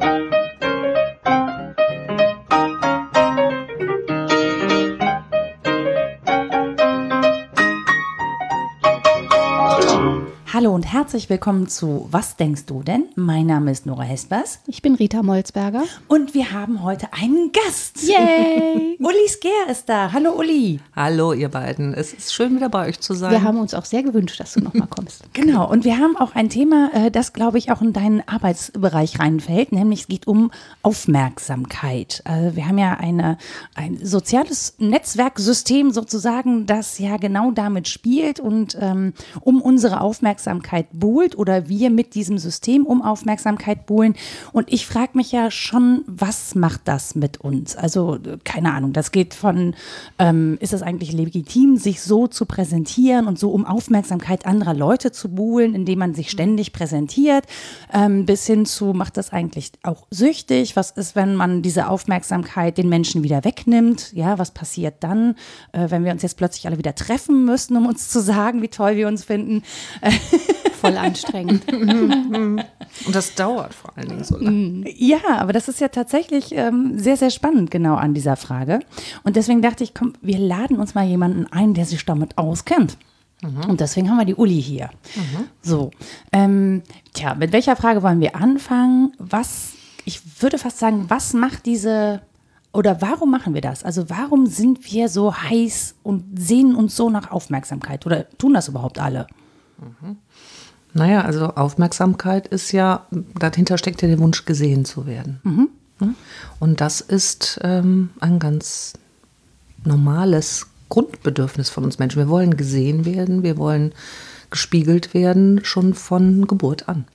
Hallo und herzlich willkommen zu Was denkst du denn? Mein Name ist Nora Hespers. Ich bin Rita Molzberger. Und wir haben heute einen Gast. Yay! Uli Sker ist da. Hallo Uli. Hallo ihr beiden. Es ist schön wieder bei euch zu sein. Wir haben uns auch sehr gewünscht, dass du nochmal kommst. Genau. Und wir haben auch ein Thema, äh, das glaube ich auch in deinen Arbeitsbereich reinfällt, nämlich es geht um Aufmerksamkeit. Also wir haben ja eine, ein soziales Netzwerksystem sozusagen, das ja genau damit spielt und ähm, um unsere Aufmerksamkeit Aufmerksamkeit buhlt oder wir mit diesem System um Aufmerksamkeit buhlen. Und ich frage mich ja schon, was macht das mit uns? Also keine Ahnung, das geht von, ähm, ist es eigentlich legitim, sich so zu präsentieren und so um Aufmerksamkeit anderer Leute zu buhlen, indem man sich ständig präsentiert, ähm, bis hin zu, macht das eigentlich auch süchtig? Was ist, wenn man diese Aufmerksamkeit den Menschen wieder wegnimmt? Ja, was passiert dann, äh, wenn wir uns jetzt plötzlich alle wieder treffen müssen, um uns zu sagen, wie toll wir uns finden? Voll anstrengend. Und das dauert vor allen Dingen so lange. Ja, aber das ist ja tatsächlich ähm, sehr, sehr spannend genau an dieser Frage. Und deswegen dachte ich, komm, wir laden uns mal jemanden ein, der sich damit auskennt. Und deswegen haben wir die Uli hier. So, ähm, tja, mit welcher Frage wollen wir anfangen? Was, ich würde fast sagen, was macht diese oder warum machen wir das? Also warum sind wir so heiß und sehnen uns so nach Aufmerksamkeit? Oder tun das überhaupt alle? Naja, also Aufmerksamkeit ist ja, dahinter steckt ja der Wunsch, gesehen zu werden. Ne? Und das ist ähm, ein ganz normales Grundbedürfnis von uns Menschen. Wir wollen gesehen werden, wir wollen gespiegelt werden, schon von Geburt an.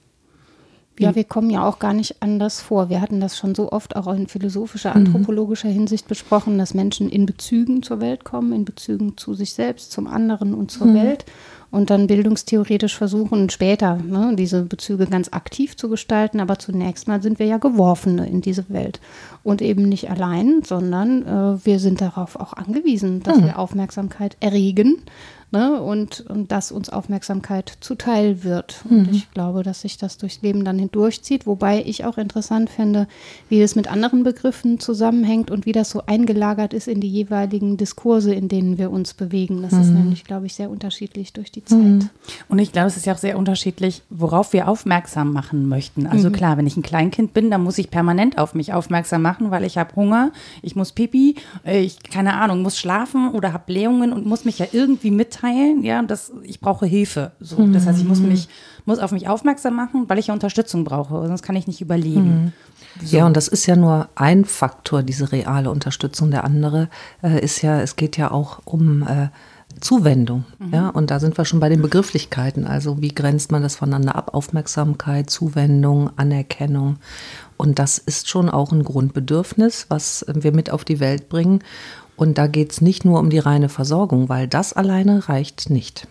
Ja, wir kommen ja auch gar nicht anders vor. Wir hatten das schon so oft auch in philosophischer, anthropologischer Hinsicht besprochen, dass Menschen in Bezügen zur Welt kommen, in Bezügen zu sich selbst, zum anderen und zur Welt und dann bildungstheoretisch versuchen, später ne, diese Bezüge ganz aktiv zu gestalten. Aber zunächst mal sind wir ja Geworfene in diese Welt und eben nicht allein, sondern äh, wir sind darauf auch angewiesen, dass wir Aufmerksamkeit erregen ne, und, und dass uns Aufmerksamkeit zuteil wird. Und ich glaube, dass sich das durchs Leben dann hindurchzieht, wobei ich auch interessant finde, wie das mit anderen Begriffen zusammenhängt und wie das so eingelagert ist in die jeweiligen Diskurse, in denen wir uns bewegen. Das ist nämlich, glaube ich, sehr unterschiedlich durch die Zeit. Und ich glaube, es ist ja auch sehr unterschiedlich, worauf wir aufmerksam machen möchten. Also klar, wenn ich ein Kleinkind bin, dann muss ich permanent auf mich aufmerksam machen, weil ich habe Hunger, ich muss Pipi, ich keine Ahnung, muss schlafen oder habe Blähungen und muss mich ja irgendwie mitteilen, ja, dass ich brauche Hilfe. So, das heißt, ich muss mich muss auf mich aufmerksam machen, weil ich ja Unterstützung brauche, sonst kann ich nicht überleben. Ja, und das ist ja nur ein Faktor, diese reale Unterstützung. Der andere äh, ist ja, es geht ja auch um äh, Zuwendung. Ja, und da sind wir schon bei den Begrifflichkeiten. Also wie grenzt man das voneinander ab? Aufmerksamkeit, Zuwendung, Anerkennung. Und das ist schon auch ein Grundbedürfnis, was wir mit auf die Welt bringen. Und da geht es nicht nur um die reine Versorgung, weil das alleine reicht nicht.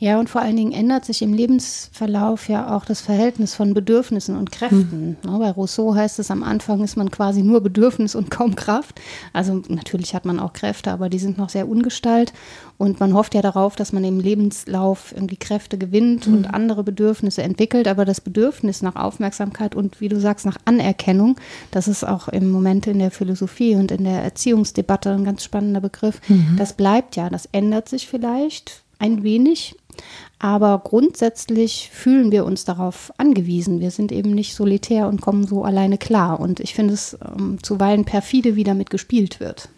Ja, und vor allen Dingen ändert sich im Lebensverlauf ja auch das Verhältnis von Bedürfnissen und Kräften. Ne, bei Rousseau heißt es, am Anfang ist man quasi nur Bedürfnis und kaum Kraft. Also natürlich hat man auch Kräfte, aber die sind noch sehr ungestalt. Und man hofft ja darauf, dass man im Lebenslauf irgendwie Kräfte gewinnt und andere Bedürfnisse entwickelt. Aber das Bedürfnis nach Aufmerksamkeit und wie du sagst, nach Anerkennung, das ist auch im Moment in der Philosophie und in der Erziehungsdebatte ein ganz spannender Begriff. Das bleibt ja, das ändert sich vielleicht ein wenig. Aber grundsätzlich fühlen wir uns darauf angewiesen. Wir sind eben nicht solitär und kommen so alleine klar. Und ich finde es ähm, zuweilen perfide, wie damit gespielt wird.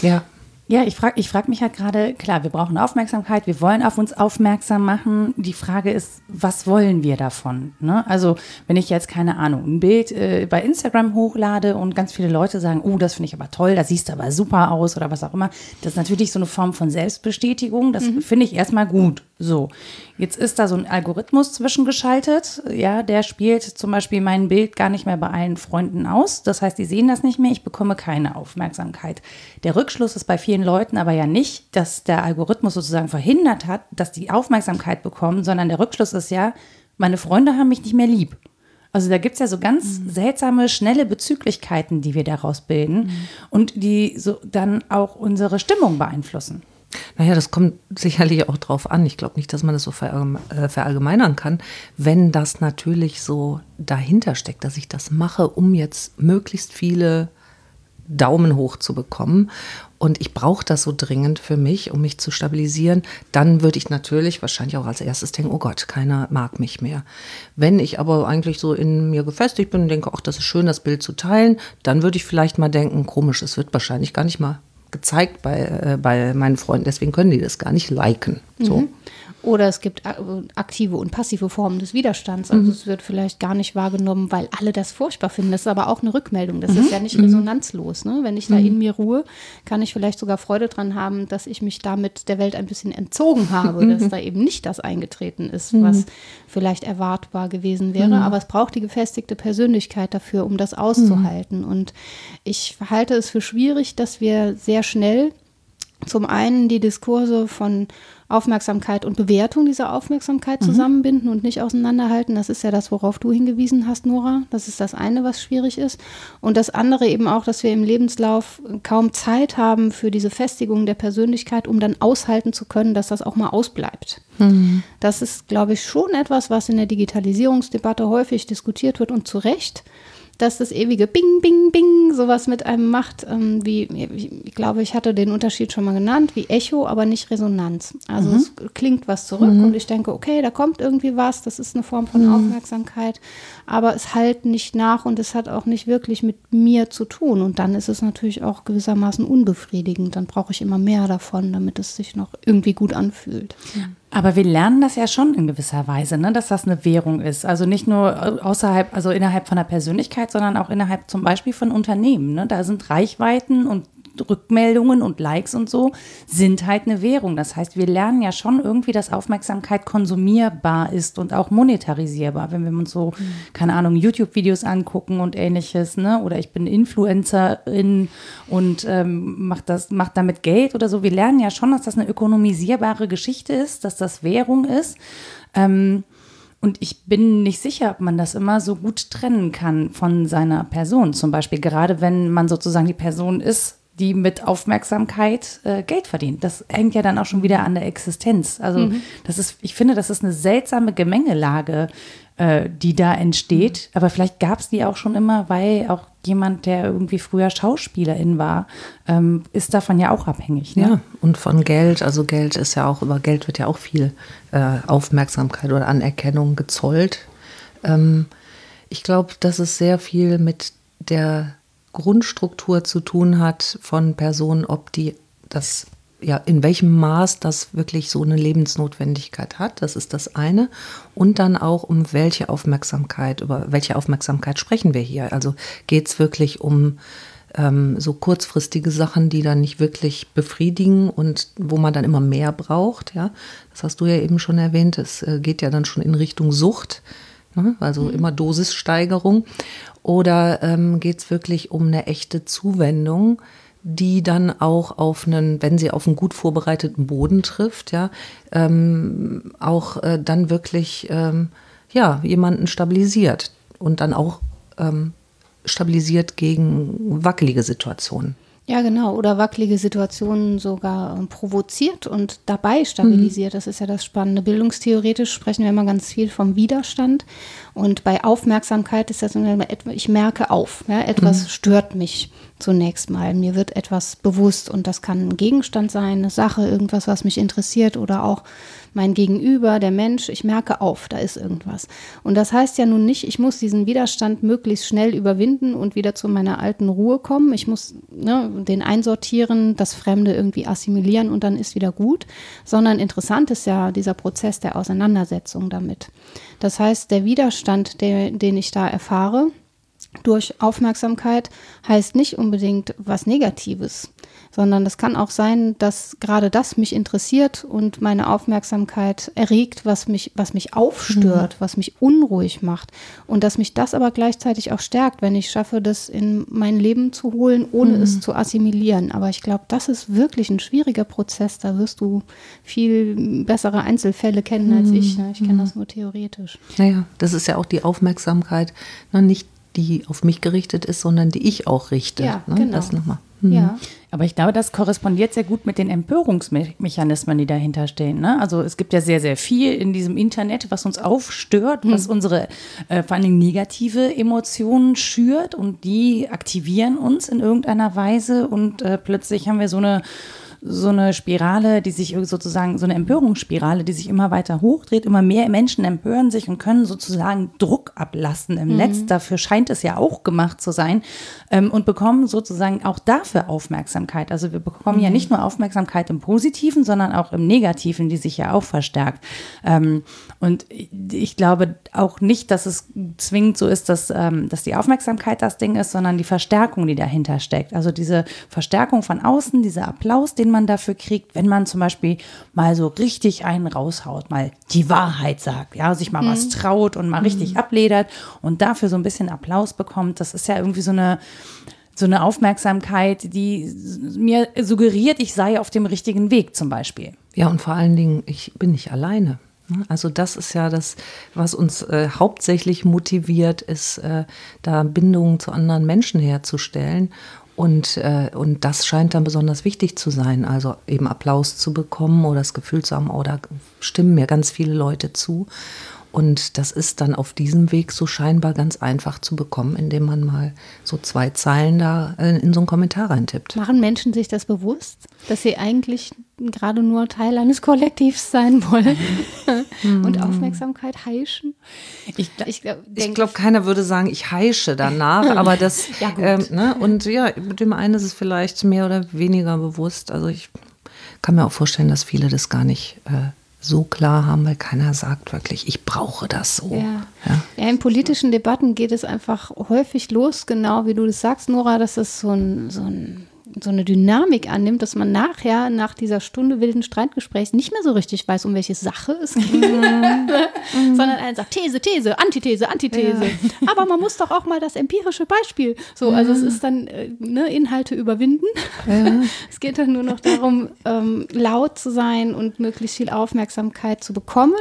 Ja. Ja, ich frage ich frag mich halt gerade, klar, wir brauchen Aufmerksamkeit, wir wollen auf uns aufmerksam machen. Die Frage ist, was wollen wir davon? Ne? Also, wenn ich jetzt, keine Ahnung, ein Bild äh, bei Instagram hochlade und ganz viele Leute sagen, oh, das finde ich aber toll, das siehst du aber super aus oder was auch immer, das ist natürlich so eine Form von Selbstbestätigung, das finde ich erstmal gut. So, jetzt ist da so ein Algorithmus zwischengeschaltet, ja, der spielt zum Beispiel mein Bild gar nicht mehr bei allen Freunden aus. Das heißt, die sehen das nicht mehr, ich bekomme keine Aufmerksamkeit. Der Rückschluss ist bei vielen Leuten aber ja nicht, dass der Algorithmus sozusagen verhindert hat, dass die Aufmerksamkeit bekommen, sondern der Rückschluss ist ja, meine Freunde haben mich nicht mehr lieb. Also da gibt es ja so ganz seltsame, schnelle Bezüglichkeiten, die wir daraus bilden und die so dann auch unsere Stimmung beeinflussen. Naja, das kommt sicherlich auch drauf an. Ich glaube nicht, dass man das so äh, verallgemeinern kann. Wenn das natürlich so dahinter steckt, dass ich das mache, um jetzt möglichst viele Daumen hoch zu bekommen und ich brauche das so dringend für mich, um mich zu stabilisieren, dann würde ich natürlich wahrscheinlich auch als erstes denken, oh Gott, keiner mag mich mehr. Wenn ich aber eigentlich so in mir gefestigt bin und denke, ach, das ist schön, das Bild zu teilen, dann würde ich vielleicht mal denken, komisch, es wird wahrscheinlich gar nicht mal gezeigt bei, äh, bei meinen Freunden, deswegen können die das gar nicht liken. So. Mhm. Oder es gibt aktive und passive Formen des Widerstands. Also mhm. es wird vielleicht gar nicht wahrgenommen, weil alle das furchtbar finden. Das ist aber auch eine Rückmeldung. Das mhm. ist ja nicht mhm. resonanzlos. Ne? Wenn ich da in mhm. mir ruhe, kann ich vielleicht sogar Freude dran haben, dass ich mich damit der Welt ein bisschen entzogen habe, dass da eben nicht das eingetreten ist, was mhm. vielleicht erwartbar gewesen wäre. Aber es braucht die gefestigte Persönlichkeit dafür, um das auszuhalten. Und ich halte es für schwierig, dass wir sehr schnell zum einen die Diskurse von Aufmerksamkeit und Bewertung dieser Aufmerksamkeit mhm. zusammenbinden und nicht auseinanderhalten. Das ist ja das, worauf du hingewiesen hast, Nora. Das ist das eine, was schwierig ist. Und das andere eben auch, dass wir im Lebenslauf kaum Zeit haben für diese Festigung der Persönlichkeit, um dann aushalten zu können, dass das auch mal ausbleibt. Mhm. Das ist, glaube ich, schon etwas, was in der Digitalisierungsdebatte häufig diskutiert wird und zu Recht dass das ewige Bing, Bing, Bing sowas mit einem macht, ähm, wie, ich glaube, ich hatte den Unterschied schon mal genannt, wie Echo, aber nicht Resonanz. Also mhm. es klingt was zurück mhm. und ich denke, okay, da kommt irgendwie was, das ist eine Form von mhm. Aufmerksamkeit, aber es halt nicht nach und es hat auch nicht wirklich mit mir zu tun. Und dann ist es natürlich auch gewissermaßen unbefriedigend. Dann brauche ich immer mehr davon, damit es sich noch irgendwie gut anfühlt. Aber wir lernen das ja schon in gewisser Weise, ne, dass das eine Währung ist. Also nicht nur außerhalb, also innerhalb von der Persönlichkeit, sondern auch innerhalb zum Beispiel von Unternehmen. Ne? Da sind Reichweiten und Rückmeldungen und Likes und so sind halt eine Währung. Das heißt, wir lernen ja schon irgendwie, dass Aufmerksamkeit konsumierbar ist und auch monetarisierbar. Wenn wir uns so, keine Ahnung, YouTube-Videos angucken und ähnliches, ne? Oder ich bin Influencerin und ähm, mach das, mach damit Geld oder so. Wir lernen ja schon, dass das eine ökonomisierbare Geschichte ist, dass das Währung ist. Ähm, und ich bin nicht sicher, ob man das immer so gut trennen kann von seiner Person. Zum Beispiel, gerade wenn man sozusagen die Person ist, die mit Aufmerksamkeit äh, Geld verdient. Das hängt ja dann auch schon wieder an der Existenz. Also mhm. das ist, ich finde, das ist eine seltsame Gemengelage, äh, die da entsteht. Mhm. Aber vielleicht gab es die auch schon immer, weil auch jemand, der irgendwie früher Schauspielerin war, ähm, ist davon ja auch abhängig. Ne? Ja, und von Geld. Also Geld ist ja auch, über Geld wird ja auch viel äh, Aufmerksamkeit oder Anerkennung gezollt. Ähm, ich glaube, dass es sehr viel mit der Grundstruktur zu tun hat von Personen, ob die das ja, in welchem Maß das wirklich so eine Lebensnotwendigkeit hat, das ist das eine. Und dann auch um welche Aufmerksamkeit, über welche Aufmerksamkeit sprechen wir hier. Also geht es wirklich um ähm, so kurzfristige Sachen, die dann nicht wirklich befriedigen und wo man dann immer mehr braucht. Ja, das hast du ja eben schon erwähnt. Es äh, geht ja dann schon in Richtung Sucht, ne? also mhm. immer Dosissteigerung. Oder ähm, geht es wirklich um eine echte Zuwendung, die dann auch auf einen, wenn sie auf einen gut vorbereiteten Boden trifft, ja, ähm, auch äh, dann wirklich ähm, ja, jemanden stabilisiert und dann auch ähm, stabilisiert gegen wackelige Situationen. Ja, genau. Oder wackelige Situationen sogar äh, provoziert und dabei stabilisiert. Mhm. Das ist ja das Spannende. Bildungstheoretisch sprechen wir immer ganz viel vom Widerstand. Und bei Aufmerksamkeit ist das, ich merke auf, ja, etwas mhm. stört mich zunächst mal. Mir wird etwas bewusst und das kann ein Gegenstand sein, eine Sache, irgendwas, was mich interessiert oder auch mein Gegenüber, der Mensch. Ich merke auf, da ist irgendwas. Und das heißt ja nun nicht, ich muss diesen Widerstand möglichst schnell überwinden und wieder zu meiner alten Ruhe kommen. Ich muss ne, den einsortieren, das Fremde irgendwie assimilieren und dann ist wieder gut. Sondern interessant ist ja dieser Prozess der Auseinandersetzung damit. Das heißt, der Widerstand, der, den ich da erfahre, durch Aufmerksamkeit heißt nicht unbedingt was Negatives, sondern es kann auch sein, dass gerade das mich interessiert und meine Aufmerksamkeit erregt, was mich, was mich aufstört, mhm. was mich unruhig macht und dass mich das aber gleichzeitig auch stärkt, wenn ich schaffe, das in mein Leben zu holen, ohne mhm. es zu assimilieren. Aber ich glaube, das ist wirklich ein schwieriger Prozess. Da wirst du viel bessere Einzelfälle kennen als mhm. ich. Ne? Ich kenne das nur theoretisch. Naja, das ist ja auch die Aufmerksamkeit, ne? nicht die auf mich gerichtet ist, sondern die ich auch richte. Ja, ne? genau. Das nochmal. Ja. Aber ich glaube, das korrespondiert sehr gut mit den Empörungsmechanismen, die dahinter stehen. Ne? Also es gibt ja sehr, sehr viel in diesem Internet, was uns aufstört, was unsere äh, vor allem negative Emotionen schürt und die aktivieren uns in irgendeiner Weise und äh, plötzlich haben wir so eine so eine Spirale, die sich sozusagen, so eine Empörungsspirale, die sich immer weiter hochdreht. Immer mehr Menschen empören sich und können sozusagen Druck ablassen im mhm. Netz. Dafür scheint es ja auch gemacht zu sein. Ähm, und bekommen sozusagen auch dafür Aufmerksamkeit. Also wir bekommen mhm. ja nicht nur Aufmerksamkeit im Positiven, sondern auch im Negativen, die sich ja auch verstärkt. Ähm, und ich glaube auch nicht, dass es zwingend so ist, dass, ähm, dass die Aufmerksamkeit das Ding ist, sondern die Verstärkung, die dahinter steckt. Also diese Verstärkung von außen, dieser Applaus, den man dafür kriegt, wenn man zum Beispiel mal so richtig einen raushaut, mal die Wahrheit sagt, ja, sich mal mhm. was traut und mal mhm. richtig abledert und dafür so ein bisschen Applaus bekommt. Das ist ja irgendwie so eine so eine Aufmerksamkeit, die mir suggeriert, ich sei auf dem richtigen Weg zum Beispiel. Ja, und vor allen Dingen, ich bin nicht alleine. Also das ist ja das, was uns äh, hauptsächlich motiviert, ist, äh, da Bindungen zu anderen Menschen herzustellen. Und, äh, und das scheint dann besonders wichtig zu sein, also eben Applaus zu bekommen oder das Gefühl zu haben, oh, da stimmen mir ganz viele Leute zu. Und das ist dann auf diesem Weg so scheinbar ganz einfach zu bekommen, indem man mal so zwei Zeilen da äh, in so einen Kommentar reintippt. Machen Menschen sich das bewusst, dass sie eigentlich gerade nur Teil eines Kollektivs sein wollen und Aufmerksamkeit heischen? Ich, ich, glaube, keiner würde sagen, ich heische danach, aber das, ja, ähm, ne? und ja, mit dem einen ist es vielleicht mehr oder weniger bewusst. Also ich kann mir auch vorstellen, dass viele das gar nicht äh, so klar haben, weil keiner sagt wirklich, ich brauche das so. Ja. Ja. ja. in politischen Debatten geht es einfach häufig los, genau wie du das sagst, Nora, dass es so ein, so ein so eine Dynamik annimmt, dass man nachher, nach dieser Stunde wilden Streitgesprächs, nicht mehr so richtig weiß, um welche Sache es geht, mhm. sondern einer sagt These, These, Antithese, Antithese. Ja. Aber man muss doch auch mal das empirische Beispiel. So, also es ist dann äh, ne, Inhalte überwinden. Ja. Es geht dann nur noch darum, ähm, laut zu sein und möglichst viel Aufmerksamkeit zu bekommen.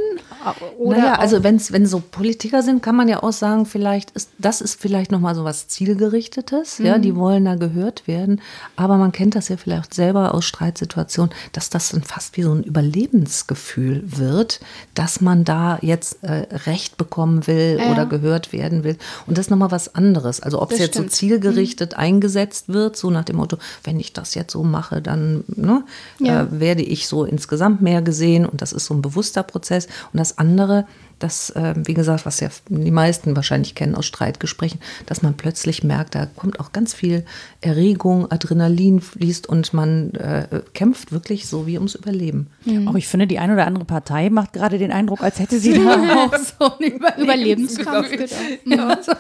Oder naja, also wenn es so Politiker sind, kann man ja auch sagen, vielleicht ist das ist vielleicht noch mal so was zielgerichtetes. Mhm. Ja, die wollen da gehört werden. Aber man kennt das ja vielleicht selber aus Streitsituationen, dass das dann fast wie so ein Überlebensgefühl wird, dass man da jetzt äh, Recht bekommen will ja. oder gehört werden will. Und das ist nochmal was anderes. Also ob das es jetzt stimmt. so zielgerichtet mhm. eingesetzt wird, so nach dem Motto, wenn ich das jetzt so mache, dann ne, ja. äh, werde ich so insgesamt mehr gesehen. Und das ist so ein bewusster Prozess. Und das andere, das, äh, wie gesagt, was ja die meisten wahrscheinlich kennen aus Streitgesprächen, dass man plötzlich merkt, da kommt auch ganz viel Erregung, Adrenalin fließt und man äh, kämpft wirklich so wie ums Überleben. Mhm. Auch ich finde, die eine oder andere Partei macht gerade den Eindruck, als hätte sie da auch so einen Überlebenskampf. Ja, so.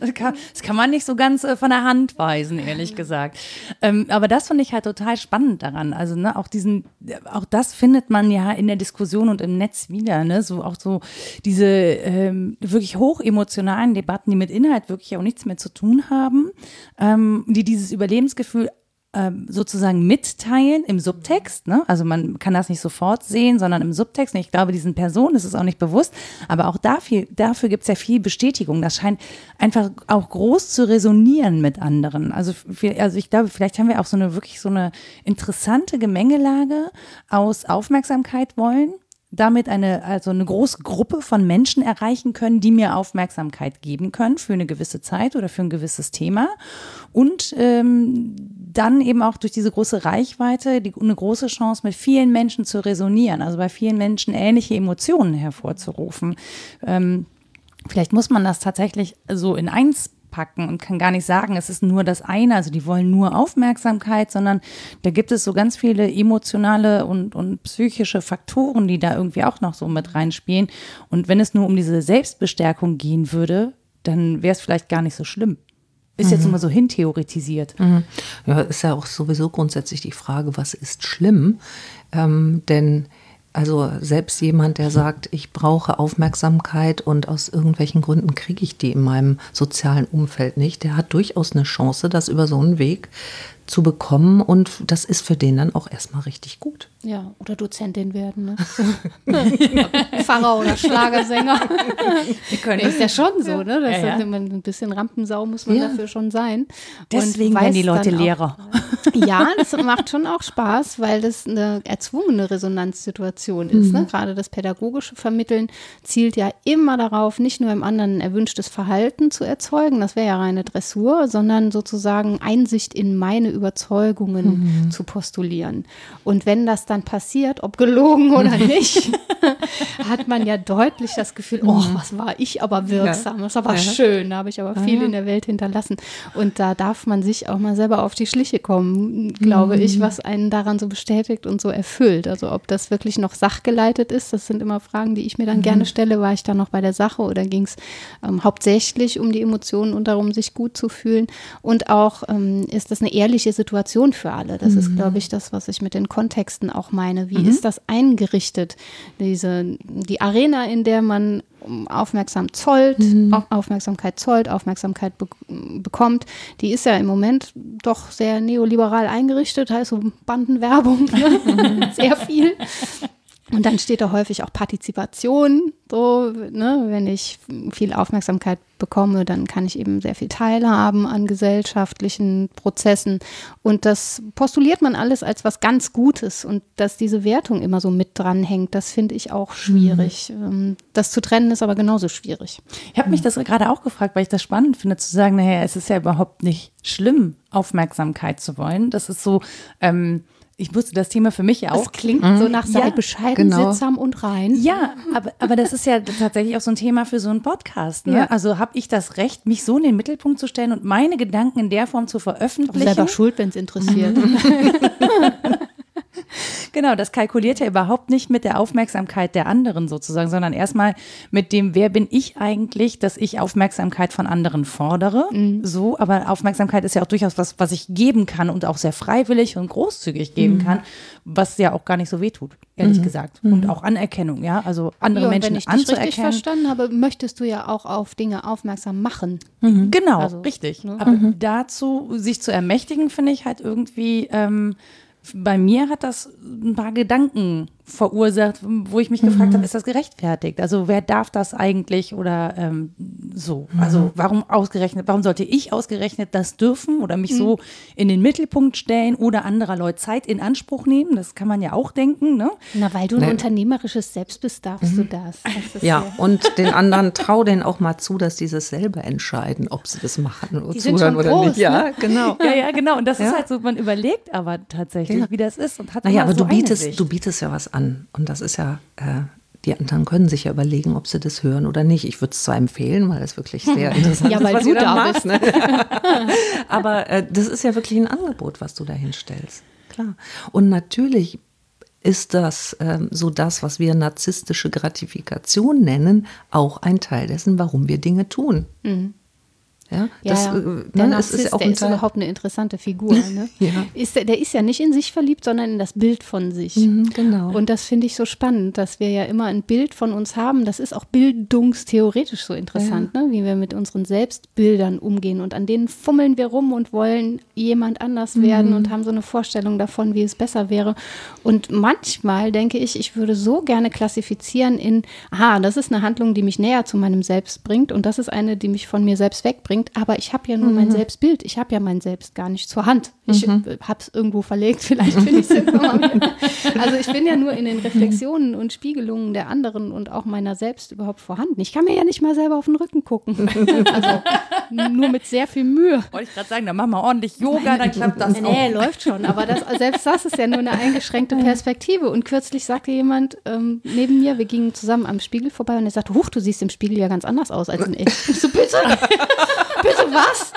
das, kann, das, kann, man nicht so ganz äh, von der Hand weisen, ehrlich gesagt. Ähm, aber das finde ich halt total spannend daran. Also ne, auch diesen, auch das findet man ja in der Diskussion und im Netz wieder. Ne? So auch so diese ähm, wirklich hochemotionalen Debatten, die mit Inhalt wirklich auch nichts mehr zu tun haben, ähm, die dieses Überlebensgefühl ähm, sozusagen mitteilen im Subtext. Ne? Also man kann das nicht sofort sehen, sondern im Subtext. Und ich glaube, diesen Personen ist es auch nicht bewusst. Aber auch dafür, dafür gibt es ja viel Bestätigung. Das scheint einfach auch groß zu resonieren mit anderen. Also, also ich glaube, vielleicht haben wir auch so eine wirklich so eine interessante Gemengelage aus Aufmerksamkeit wollen damit eine, also eine große Gruppe von Menschen erreichen können, die mir Aufmerksamkeit geben können für eine gewisse Zeit oder für ein gewisses Thema. Und ähm, dann eben auch durch diese große Reichweite die, eine große Chance, mit vielen Menschen zu resonieren, also bei vielen Menschen ähnliche Emotionen hervorzurufen. Ähm, vielleicht muss man das tatsächlich so in eins packen und kann gar nicht sagen, es ist nur das eine, also die wollen nur Aufmerksamkeit, sondern da gibt es so ganz viele emotionale und, und psychische Faktoren, die da irgendwie auch noch so mit reinspielen. Und wenn es nur um diese Selbstbestärkung gehen würde, dann wäre es vielleicht gar nicht so schlimm. Ist mhm. jetzt immer so hintheoretisiert. Mhm. Ja, ist ja auch sowieso grundsätzlich die Frage, was ist schlimm? Ähm, denn also selbst jemand, der sagt, ich brauche Aufmerksamkeit und aus irgendwelchen Gründen kriege ich die in meinem sozialen Umfeld nicht, der hat durchaus eine Chance, das über so einen Weg zu bekommen und das ist für den dann auch erstmal richtig gut. Ja, oder Dozentin werden. Ne? Pfarrer oder Schlagersänger. nee, ist ja schon so, ne? Das ja, ja. ein bisschen Rampensau muss man ja. dafür schon sein. Deswegen werden die Leute Lehrer. ja, das macht schon auch Spaß, weil das eine erzwungene Resonanzsituation ist. Ne? Mhm. Ne? Gerade das pädagogische Vermitteln zielt ja immer darauf, nicht nur im anderen ein erwünschtes Verhalten zu erzeugen, das wäre ja reine Dressur, sondern sozusagen Einsicht in meine Überzeugungen mhm. zu postulieren. Und wenn das dann passiert, ob gelogen oder nicht, hat man ja deutlich das Gefühl, oh, mhm. was war ich aber wirksam, das war aber ja. schön, da habe ich aber viel ja. in der Welt hinterlassen. Und da darf man sich auch mal selber auf die Schliche kommen, glaube mhm. ich, was einen daran so bestätigt und so erfüllt. Also ob das wirklich noch sachgeleitet ist, das sind immer Fragen, die ich mir dann mhm. gerne stelle. War ich da noch bei der Sache oder ging es ähm, hauptsächlich um die Emotionen und darum, sich gut zu fühlen? Und auch ähm, ist das eine ehrliche Situation für alle. Das ist, mhm. glaube ich, das, was ich mit den Kontexten auch meine. Wie mhm. ist das eingerichtet? Diese, die Arena, in der man aufmerksam zollt, mhm. Aufmerksamkeit zollt, Aufmerksamkeit be bekommt, die ist ja im Moment doch sehr neoliberal eingerichtet, heißt so Bandenwerbung, ne? sehr viel. Und dann steht da häufig auch Partizipation, so, ne, wenn ich viel Aufmerksamkeit bekomme, dann kann ich eben sehr viel teilhaben an gesellschaftlichen Prozessen. Und das postuliert man alles als was ganz Gutes. Und dass diese Wertung immer so mit dranhängt, das finde ich auch schwierig. Mhm. Das zu trennen ist aber genauso schwierig. Ich habe mich das gerade auch gefragt, weil ich das spannend finde, zu sagen, naja, es ist ja überhaupt nicht schlimm, Aufmerksamkeit zu wollen. Das ist so, ähm, ich wusste das Thema für mich ja auch. Das klingt mhm. so nach sei ja, bescheiden, genau. sittsam und rein. Ja, aber, aber das ist ja tatsächlich auch so ein Thema für so einen Podcast. Ne? Ja. Also habe ich das Recht, mich so in den Mittelpunkt zu stellen und meine Gedanken in der Form zu veröffentlichen. Auch selber schuld, wenn es interessiert. Genau, das kalkuliert ja überhaupt nicht mit der Aufmerksamkeit der anderen sozusagen, sondern erstmal mit dem, wer bin ich eigentlich, dass ich Aufmerksamkeit von anderen fordere. Mhm. So, aber Aufmerksamkeit ist ja auch durchaus was, was ich geben kann und auch sehr freiwillig und großzügig geben mhm. kann, was ja auch gar nicht so wehtut, ehrlich mhm. gesagt. Und mhm. auch Anerkennung, ja, also andere ja, Menschen wenn ich anzuerkennen. Wenn ich richtig verstanden habe, möchtest du ja auch auf Dinge aufmerksam machen. Mhm. Genau, also, richtig. Ne? Aber mhm. dazu sich zu ermächtigen, finde ich halt irgendwie ähm, bei mir hat das ein paar Gedanken verursacht, wo ich mich mhm. gefragt habe, ist das gerechtfertigt? Also wer darf das eigentlich oder ähm, so? Mhm. Also warum ausgerechnet, warum sollte ich ausgerechnet das dürfen oder mich mhm. so in den Mittelpunkt stellen oder anderer Leute Zeit in Anspruch nehmen? Das kann man ja auch denken, ne? Na, weil du ein unternehmerisches Selbst bist, darfst du mhm. das. das ja, ja, und den anderen trau denen auch mal zu, dass sie das selber entscheiden, ob sie das machen oder die zuhören oder groß, nicht. Ja, ne? genau. Ja, ja, genau. Und das ja. ist halt so, man überlegt aber tatsächlich, ja. wie das ist und hat Naja, aber so du bietest, du bietest ja was an. Und das ist ja, äh, die anderen können sich ja überlegen, ob sie das hören oder nicht. Ich würde es zwar empfehlen, weil es wirklich sehr interessant ja, ist, weil was du da machst. Ne? Aber äh, das ist ja wirklich ein Angebot, was du da hinstellst. Klar. Und natürlich ist das ähm, so das, was wir narzisstische Gratifikation nennen, auch ein Teil dessen, warum wir Dinge tun. Mhm. Ja, das, ja, ja. Äh, der ne, Narzisst, ist, auch der ist überhaupt eine interessante Figur. Ne? ja. ist, der ist ja nicht in sich verliebt, sondern in das Bild von sich. Mhm, genau. Und das finde ich so spannend, dass wir ja immer ein Bild von uns haben. Das ist auch bildungstheoretisch so interessant, ja. ne? wie wir mit unseren Selbstbildern umgehen. Und an denen fummeln wir rum und wollen jemand anders mhm. werden und haben so eine Vorstellung davon, wie es besser wäre. Und manchmal denke ich, ich würde so gerne klassifizieren in, aha, das ist eine Handlung, die mich näher zu meinem Selbst bringt und das ist eine, die mich von mir selbst wegbringt bringt, aber ich habe ja nur mhm. mein Selbstbild. Ich habe ja mein Selbst gar nicht zur Hand. Ich mhm. Habe es irgendwo verlegt, vielleicht finde ich es Also ich bin ja nur in den Reflexionen und Spiegelungen der anderen und auch meiner selbst überhaupt vorhanden. Ich kann mir ja nicht mal selber auf den Rücken gucken. Also nur mit sehr viel Mühe. Wollte ich gerade sagen, dann machen wir ordentlich Yoga, dann klappt das nee, auch. Nee, läuft schon. Aber das, selbst das ist ja nur eine eingeschränkte Perspektive. Und kürzlich sagte jemand ähm, neben mir, wir gingen zusammen am Spiegel vorbei und er sagte, huch, du siehst im Spiegel ja ganz anders aus als in echt. Ich so, bitte? Bitte was?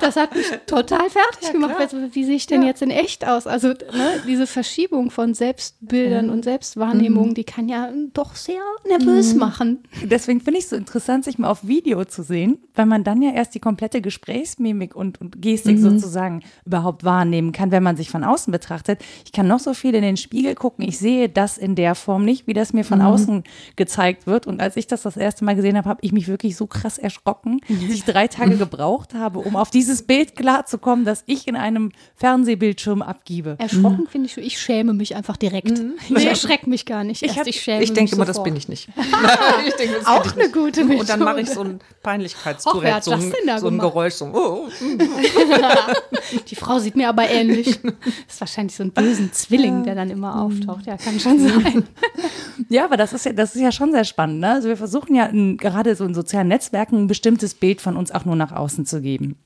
Das hat mich total fertig ja, gemacht. Also, wie sehe ich denn ja. jetzt in echt aus? Also ne, diese Verschiebung von Selbstbildern mhm. und Selbstwahrnehmung, mhm. die kann ja doch sehr nervös mhm. machen. Deswegen finde ich es so interessant, sich mal auf Video zu sehen, weil man dann ja erst die komplette Gesprächsmimik und, und Gestik mhm. sozusagen überhaupt wahrnehmen kann, wenn man sich von außen betrachtet. Ich kann noch so viel in den Spiegel gucken. Ich sehe das in der Form nicht, wie das mir von mhm. außen gezeigt wird. Und als ich das das erste Mal gesehen habe, habe ich mich wirklich so krass erschrocken, dass ich drei Tage gebraucht habe, um auf diese dieses Bild klarzukommen, das ich in einem Fernsehbildschirm abgebe. Erschrocken finde ich, ich schäme mich einfach direkt. Ich erschrecke mich gar nicht. Ich erst, hab- schäme Ich denke mich immer, das bin ich nicht. ich denke, das Auch bin ich eine nicht. gute Und dann mache ich Methode. so ein hat so ein, so ein? Geräusch. So, oh, oh. Die Frau sieht mir aber ähnlich. Das ist wahrscheinlich so ein bösen Zwilling, der dann immer auftaucht. Ja, kann schon sein. Ja, aber das ist ja, das ist ja schon sehr spannend. Ne? Also wir versuchen ja in, gerade so in sozialen Netzwerken ein bestimmtes Bild von uns auch nur nach außen zu geben.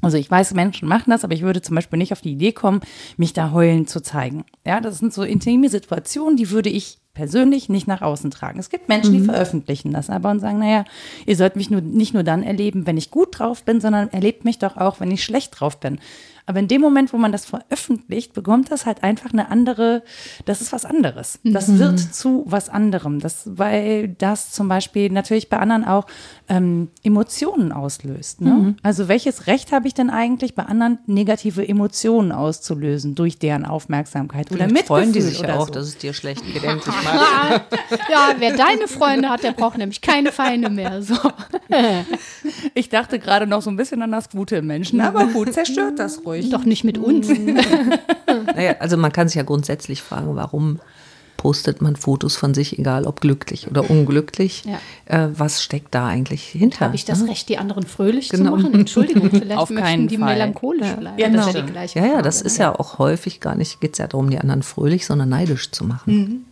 Also ich weiß, Menschen machen das, aber ich würde zum Beispiel nicht auf die Idee kommen, mich da heulend zu zeigen. Ja, das sind so intime Situationen, die würde ich persönlich nicht nach außen tragen. Es gibt Menschen, die veröffentlichen das aber und sagen, naja, ihr sollt mich nur, nicht nur dann erleben, wenn ich gut drauf bin, sondern erlebt mich doch auch, wenn ich schlecht drauf bin. Aber in dem Moment, wo man das veröffentlicht, bekommt das halt einfach eine andere, das ist was anderes. Das wird zu was anderem. Das, weil das zum Beispiel natürlich bei anderen auch ähm, Emotionen auslöst. Ne? Also welches Recht habe ich denn eigentlich bei anderen negative Emotionen auszulösen durch deren Aufmerksamkeit oder Vielleicht freuen die sich oder ja auch, so. dass es dir schlecht geht, endlich mal. Ja, wer deine Freunde hat, der braucht nämlich keine Feinde mehr. So. Ich dachte gerade noch so ein bisschen an das Gute im Menschen, aber gut, zerstört das ruhig. Doch nicht mit uns. Naja, also man kann sich ja grundsätzlich fragen, warum postet man Fotos von sich, egal ob glücklich oder unglücklich. Ja. Äh, was steckt da eigentlich hinter? Habe ich das ne? Recht, die anderen fröhlich Genau. zu machen? Entschuldigung, vielleicht Auf möchten keinen die Fall. melancholisch bleiben. Ja, das ist ja stimmt. die gleiche Ja, ja, Frage, das ist ja auch häufig gar nicht, geht es ja darum, die anderen fröhlich, sondern neidisch zu machen.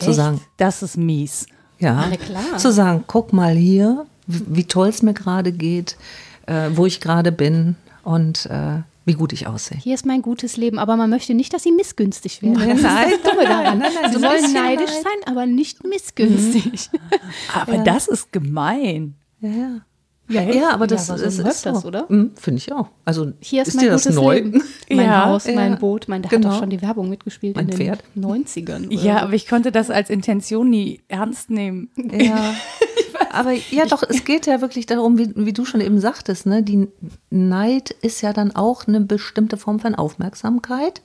Zu sagen, Das ist mies. ja, klar. zu sagen, guck mal hier, wie, toll es mir gerade geht, äh, wo ich gerade bin und äh, wie gut ich aussehe. Hier ist mein gutes Leben, aber man möchte nicht, dass sie missgünstig werden. Nein, das nein, ist das Dumme daran. nein, nein, sie wollen neidisch Neid. sein, aber nicht missgünstig. Aber das ist gemein. Ja, ja. Ja, Ja, aber das, ja, aber so ist so. das, oder? Mhm, Finde ich auch. Also Hier ist, ist mein dir das neu? Mein Ja, Haus, mein. Boot, mein, der Genau. hat doch schon die Werbung mitgespielt Mein in Pferd. den 90ern. oder Ja, aber ich konnte das als Intention nie ernst nehmen. Ja. Aber ja, doch, es geht ja wirklich darum, wie, wie du schon eben sagtest, ne? die Neid ist ja dann auch eine bestimmte Form von Aufmerksamkeit.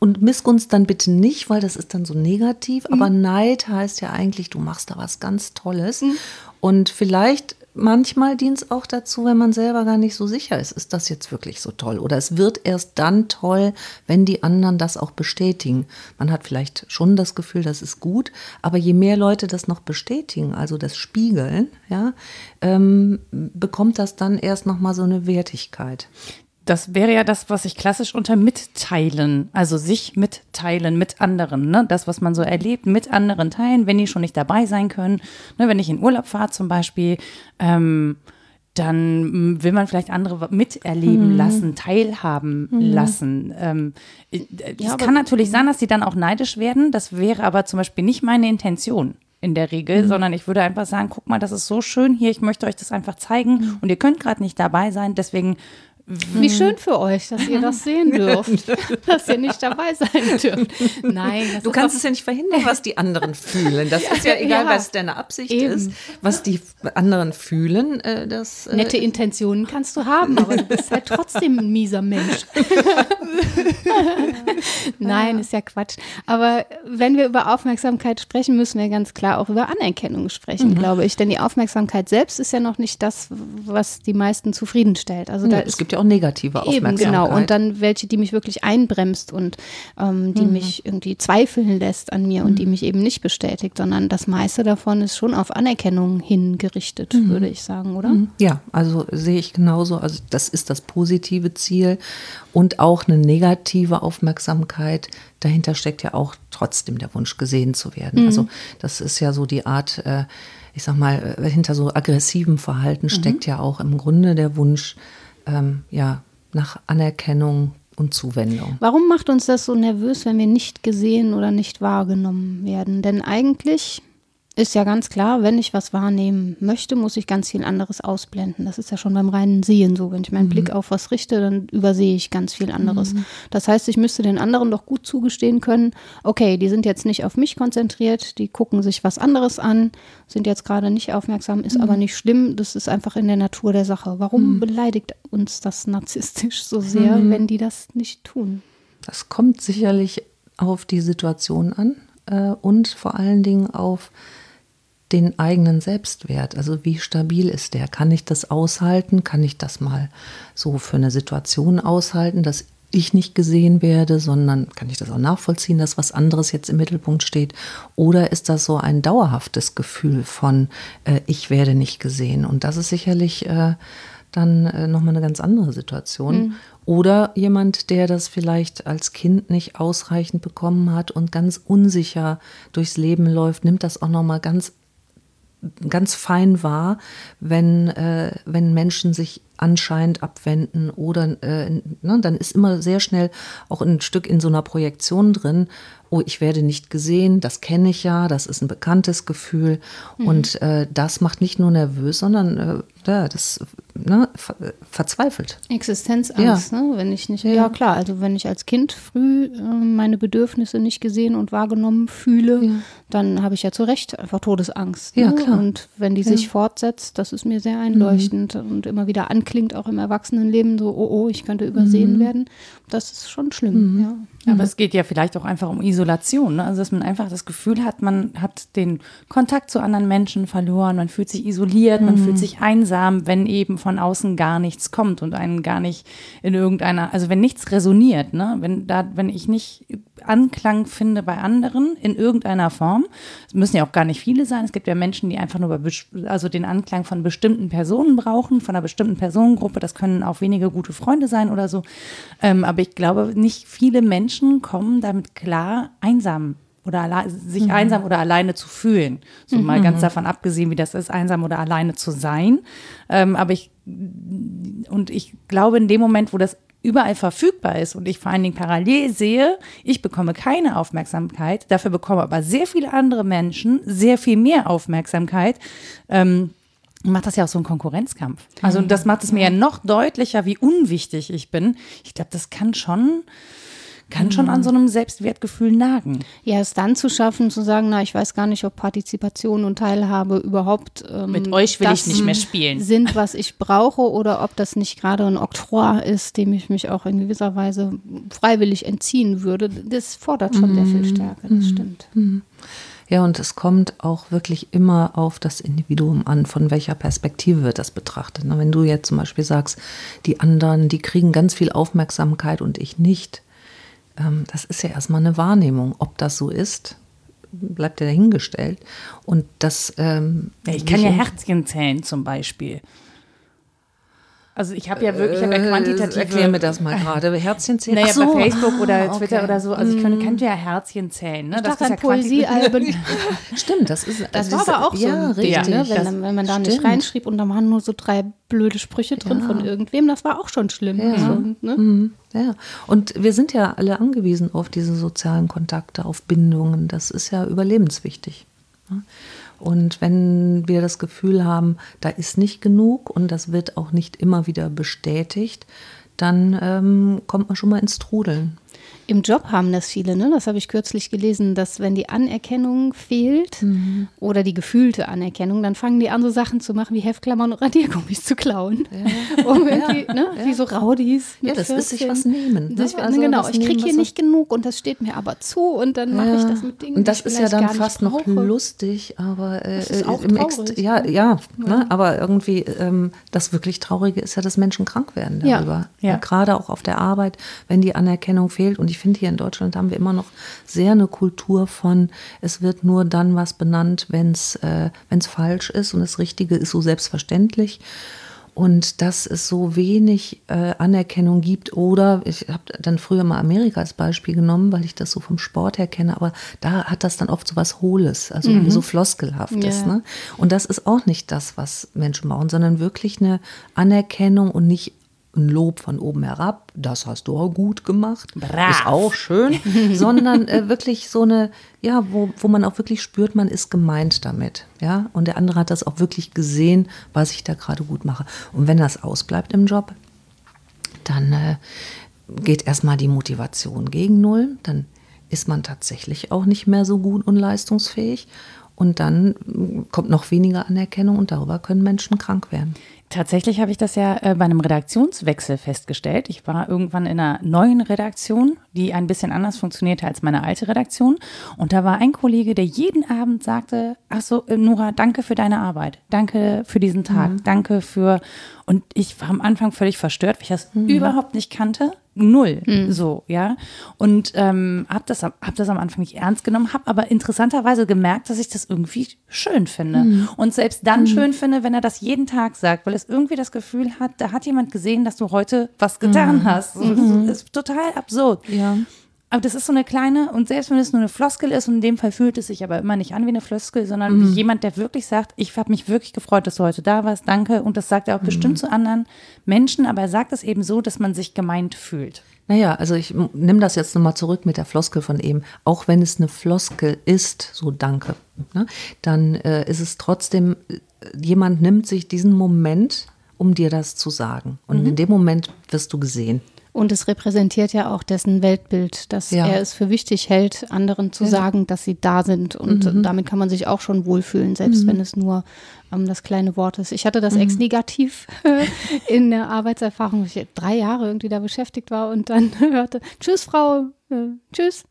Und Missgunst dann bitte nicht, weil das ist dann so negativ. Aber Neid heißt ja eigentlich, du machst da was ganz Tolles. Und vielleicht manchmal dient es auch dazu, wenn man selber gar nicht so sicher ist, ist das jetzt wirklich so toll? Oder es wird erst dann toll, wenn die anderen das auch bestätigen. Man hat vielleicht schon das Gefühl, das ist gut, aber je mehr Leute das noch bestätigen, also das Spiegeln, ja, ähm, bekommt das dann erst nochmal so eine Wertigkeit. Das wäre ja das, was ich klassisch unter Mitteilen, also sich mitteilen mit anderen, ne? Das, was man so erlebt, mit anderen teilen, wenn die schon nicht dabei sein können. Ne? Wenn ich in Urlaub fahre zum Beispiel, ähm, dann will man vielleicht andere miterleben lassen, teilhaben lassen. Ähm, äh, es kann natürlich sein, dass die dann auch neidisch werden. Das wäre aber zum Beispiel nicht meine Intention in der Regel, sondern ich würde einfach sagen, guck mal, das ist so schön hier, ich möchte euch das einfach zeigen und ihr könnt gerade nicht dabei sein, deswegen Wie schön für euch, dass ihr das sehen dürft, dass ihr nicht dabei sein dürft. Nein, Du kannst es ja nicht verhindern, was die anderen fühlen. Das ist ja egal, Ja, was deine Absicht eben. ist. Was die anderen fühlen, äh, das. Äh, Nette Intentionen kannst du haben, aber du bist halt trotzdem ein mieser Mensch. Nein, ist ja Quatsch. Aber wenn wir über Aufmerksamkeit sprechen, müssen wir ganz klar auch über Anerkennung sprechen, glaube ich. Denn die Aufmerksamkeit selbst ist ja noch nicht das, was die meisten zufriedenstellt. Also da ja, es gibt ja auch negative Eben, Aufmerksamkeit. genau. Und dann welche, die mich wirklich einbremst und ähm, die mich irgendwie zweifeln lässt an mir und die mich eben nicht bestätigt, sondern das meiste davon ist schon auf Anerkennung hingerichtet, würde ich sagen, oder? Ja, also sehe ich genauso. Also das ist das positive Ziel und auch eine negative Aufmerksamkeit. Dahinter steckt ja auch trotzdem der Wunsch, gesehen zu werden. Also das ist ja so die Art, äh, ich sag mal, äh, hinter so aggressivem Verhalten steckt ja auch im Grunde der Wunsch, ähm, ja, nach Anerkennung und Zuwendung. Warum macht uns das so nervös, wenn wir nicht gesehen oder nicht wahrgenommen werden? Denn eigentlich ist ja ganz klar, wenn ich was wahrnehmen möchte, muss ich ganz viel anderes ausblenden. Das ist ja schon beim reinen Sehen so. Wenn ich meinen Blick auf was richte, dann übersehe ich ganz viel anderes. Das heißt, ich müsste den anderen doch gut zugestehen können, okay, die sind jetzt nicht auf mich konzentriert, die gucken sich was anderes an, sind jetzt gerade nicht aufmerksam, ist aber nicht schlimm, das ist einfach in der Natur der Sache. Warum beleidigt uns das narzisstisch so sehr, wenn die das nicht tun? Das kommt sicherlich auf die Situation an äh, und vor allen Dingen auf den eigenen Selbstwert. Also wie stabil ist der? Kann ich das aushalten? Kann ich das mal so für eine Situation aushalten, dass ich nicht gesehen werde, sondern kann ich das auch nachvollziehen, dass was anderes jetzt im Mittelpunkt steht? Oder ist das so ein dauerhaftes Gefühl von, äh, ich werde nicht gesehen? Und das ist sicherlich äh, dann äh, nochmal eine ganz andere Situation. Mhm. Oder jemand, der das vielleicht als Kind nicht ausreichend bekommen hat und ganz unsicher durchs Leben läuft, nimmt das auch nochmal ganz ganz fein wahr, wenn, äh, wenn Menschen sich anscheinend abwenden oder äh, ne, dann ist immer sehr schnell auch ein Stück in so einer Projektion drin, oh, ich werde nicht gesehen, das kenne ich ja, das ist ein bekanntes Gefühl mhm. und äh, das macht nicht nur nervös, sondern äh, ja, das ne, ver verzweifelt. Existenzangst, ja. ne? wenn ich nicht, ja. ja. klar, also wenn ich als Kind früh äh, meine Bedürfnisse nicht gesehen und wahrgenommen fühle, ja. dann habe ich ja zu Recht einfach Todesangst. Ne? Ja, klar. Und wenn die sich fortsetzt, das ist mir sehr einleuchtend mhm. und immer wieder anklingt, auch im Erwachsenenleben, so, oh, oh, ich könnte übersehen mhm. werden, das ist schon schlimm, mhm. ja. Aber mhm. es geht ja vielleicht auch einfach um Isolation, ne? also dass man einfach das Gefühl hat, man hat den Kontakt zu anderen Menschen verloren, man fühlt sich isoliert, man fühlt sich einsam einsam, wenn eben von außen gar nichts kommt und einen gar nicht in irgendeiner, also wenn nichts resoniert, ne? wenn da, wenn ich nicht Anklang finde bei anderen in irgendeiner Form, es müssen ja auch gar nicht viele sein, es gibt ja Menschen, die einfach nur bei, also den Anklang von bestimmten Personen brauchen, von einer bestimmten Personengruppe, das können auch wenige gute Freunde sein oder so, ähm, aber ich glaube, nicht viele Menschen kommen damit klar, einsam oder sich mhm. einsam oder alleine zu fühlen. So mhm. mal ganz davon abgesehen, wie das ist, einsam oder alleine zu sein. Ähm, aber ich, und ich glaube, in dem Moment, wo das überall verfügbar ist und ich vor allen Dingen parallel sehe, ich bekomme keine Aufmerksamkeit, dafür bekommen aber sehr viele andere Menschen sehr viel mehr Aufmerksamkeit. Ähm, macht das ja auch so einen Konkurrenzkampf. Also das macht es mir ja noch deutlicher, wie unwichtig ich bin. Ich glaube, das kann schon kann schon an so einem Selbstwertgefühl nagen. Ja, es dann zu schaffen, zu sagen, na, ich weiß gar nicht, ob Partizipation und Teilhabe überhaupt ähm, mit euch will ich nicht mehr spielen sind, was ich brauche, oder ob das nicht gerade ein Oktroi ist, dem ich mich auch in gewisser Weise freiwillig entziehen würde. Das fordert schon mhm. sehr viel Stärke. Das mhm. stimmt. Mhm. Ja, und es kommt auch wirklich immer auf das Individuum an, von welcher Perspektive wird das betrachtet. Wenn du jetzt zum Beispiel sagst, die anderen, die kriegen ganz viel Aufmerksamkeit und ich nicht, ähm, das ist ja erstmal eine Wahrnehmung. Ob das so ist, bleibt ja dahingestellt. Und das. Ähm, ja, ich kann ja Herzchen zählen zum Beispiel. Also ich habe ja wirklich, ich habe ja äh, quantitativ. Erklär mir das mal gerade. Herzchen zählen. Naja, so. bei Facebook oder Twitter okay. oder so. Also ich könnte, könnte ja Herzchen zählen. Ne? Ich das ist ja Poesiealben. Stimmt, das ist. Das, das war aber auch so. Ja, richtig. Ne? Wenn, wenn, man da stimmt. nicht reinschrieb und da waren nur so drei blöde Sprüche drin ja. von irgendwem, das war auch schon schlimm. Ja. Also, ne? mhm. ja. Und wir sind ja alle angewiesen auf diese sozialen Kontakte, auf Bindungen. Das ist ja überlebenswichtig. Ne? Und wenn wir das Gefühl haben, da ist nicht genug und das wird auch nicht immer wieder bestätigt, dann ähm, kommt man schon mal ins Trudeln. Im Job haben das viele, ne? das habe ich kürzlich gelesen, dass wenn die Anerkennung fehlt mhm. oder die gefühlte Anerkennung, dann fangen die an, so Sachen zu machen wie Heftklammern und Radiergummis zu klauen. Ja. um irgendwie, ja. ne? Ja. Wie so Raudis. Ja, das 14. ist sich was nehmen. Ne? Das, also genau, ich kriege hier nicht genug und das steht mir aber zu und dann mache ich das mit Dingen. Und das ist ja dann fast noch lustig, aber äh, das ist auch im traurig, ja, ja, ne? aber irgendwie ähm, das wirklich Traurige ist ja, dass Menschen krank werden darüber. Ja. Gerade auch auf der Arbeit, wenn die Anerkennung fehlt und ich finde, hier in Deutschland haben wir immer noch sehr eine Kultur von, es wird nur dann was benannt, wenn es äh, falsch ist und das Richtige ist so selbstverständlich. Und dass es so wenig äh, Anerkennung gibt. Oder ich habe dann früher mal Amerika als Beispiel genommen, weil ich das so vom Sport her kenne, aber da hat das dann oft so was Hohles, also mhm. so Floskelhaftes. Yeah. Ne? Und das ist auch nicht das, was Menschen brauchen, sondern wirklich eine Anerkennung und nicht ein Lob von oben herab, das hast du auch gut gemacht, Brav. ist auch schön, sondern äh, wirklich so eine, ja, wo, wo man auch wirklich spürt, man ist gemeint damit, ja, und der andere hat das auch wirklich gesehen, was ich da gerade gut mache. Und wenn das ausbleibt im Job, dann äh, geht erstmal die Motivation gegen Null, dann ist man tatsächlich auch nicht mehr so gut und leistungsfähig und dann kommt noch weniger Anerkennung und darüber können Menschen krank werden. Tatsächlich habe ich das ja äh, bei einem Redaktionswechsel festgestellt. Ich war irgendwann in einer neuen Redaktion, die ein bisschen anders funktionierte als meine alte Redaktion. Und da war ein Kollege, der jeden Abend sagte, ach so, äh, Nora, danke für deine Arbeit. Danke für diesen Tag. Mhm. Danke für, und ich war am Anfang völlig verstört, weil ich das mhm. überhaupt nicht kannte null, mhm. so, ja. Und ähm, habe das, hab das am Anfang nicht ernst genommen, habe aber interessanterweise gemerkt, dass ich das irgendwie schön finde. Mhm. Und selbst dann mhm. schön finde, wenn er das jeden Tag sagt, weil es irgendwie das Gefühl hat, da hat jemand gesehen, dass du heute was getan mhm. hast. So, mhm. das ist total absurd. Ja. Aber das ist so eine kleine, und selbst wenn es nur eine Floskel ist, und in dem Fall fühlt es sich aber immer nicht an wie eine Floskel, sondern mhm. wie jemand, der wirklich sagt, ich habe mich wirklich gefreut, dass du heute da warst, danke. Und das sagt er auch mhm. bestimmt zu anderen Menschen, aber er sagt es eben so, dass man sich gemeint fühlt. Naja, also ich nehme das jetzt nochmal zurück mit der Floskel von eben. Auch wenn es eine Floskel ist, so danke, ne, dann äh, ist es trotzdem, äh, jemand nimmt sich diesen Moment, um dir das zu sagen. Und mhm. in dem Moment wirst du gesehen. Und es repräsentiert ja auch dessen Weltbild, dass ja. er es für wichtig hält, anderen zu ja. sagen, dass sie da sind. Und mhm. damit kann man sich auch schon wohlfühlen, selbst mhm. wenn es nur ähm, das kleine Wort ist. Ich hatte das mhm. ex-negativ in der Arbeitserfahrung, wo ich drei Jahre irgendwie da beschäftigt war und dann hörte, tschüss Frau, äh, tschüss.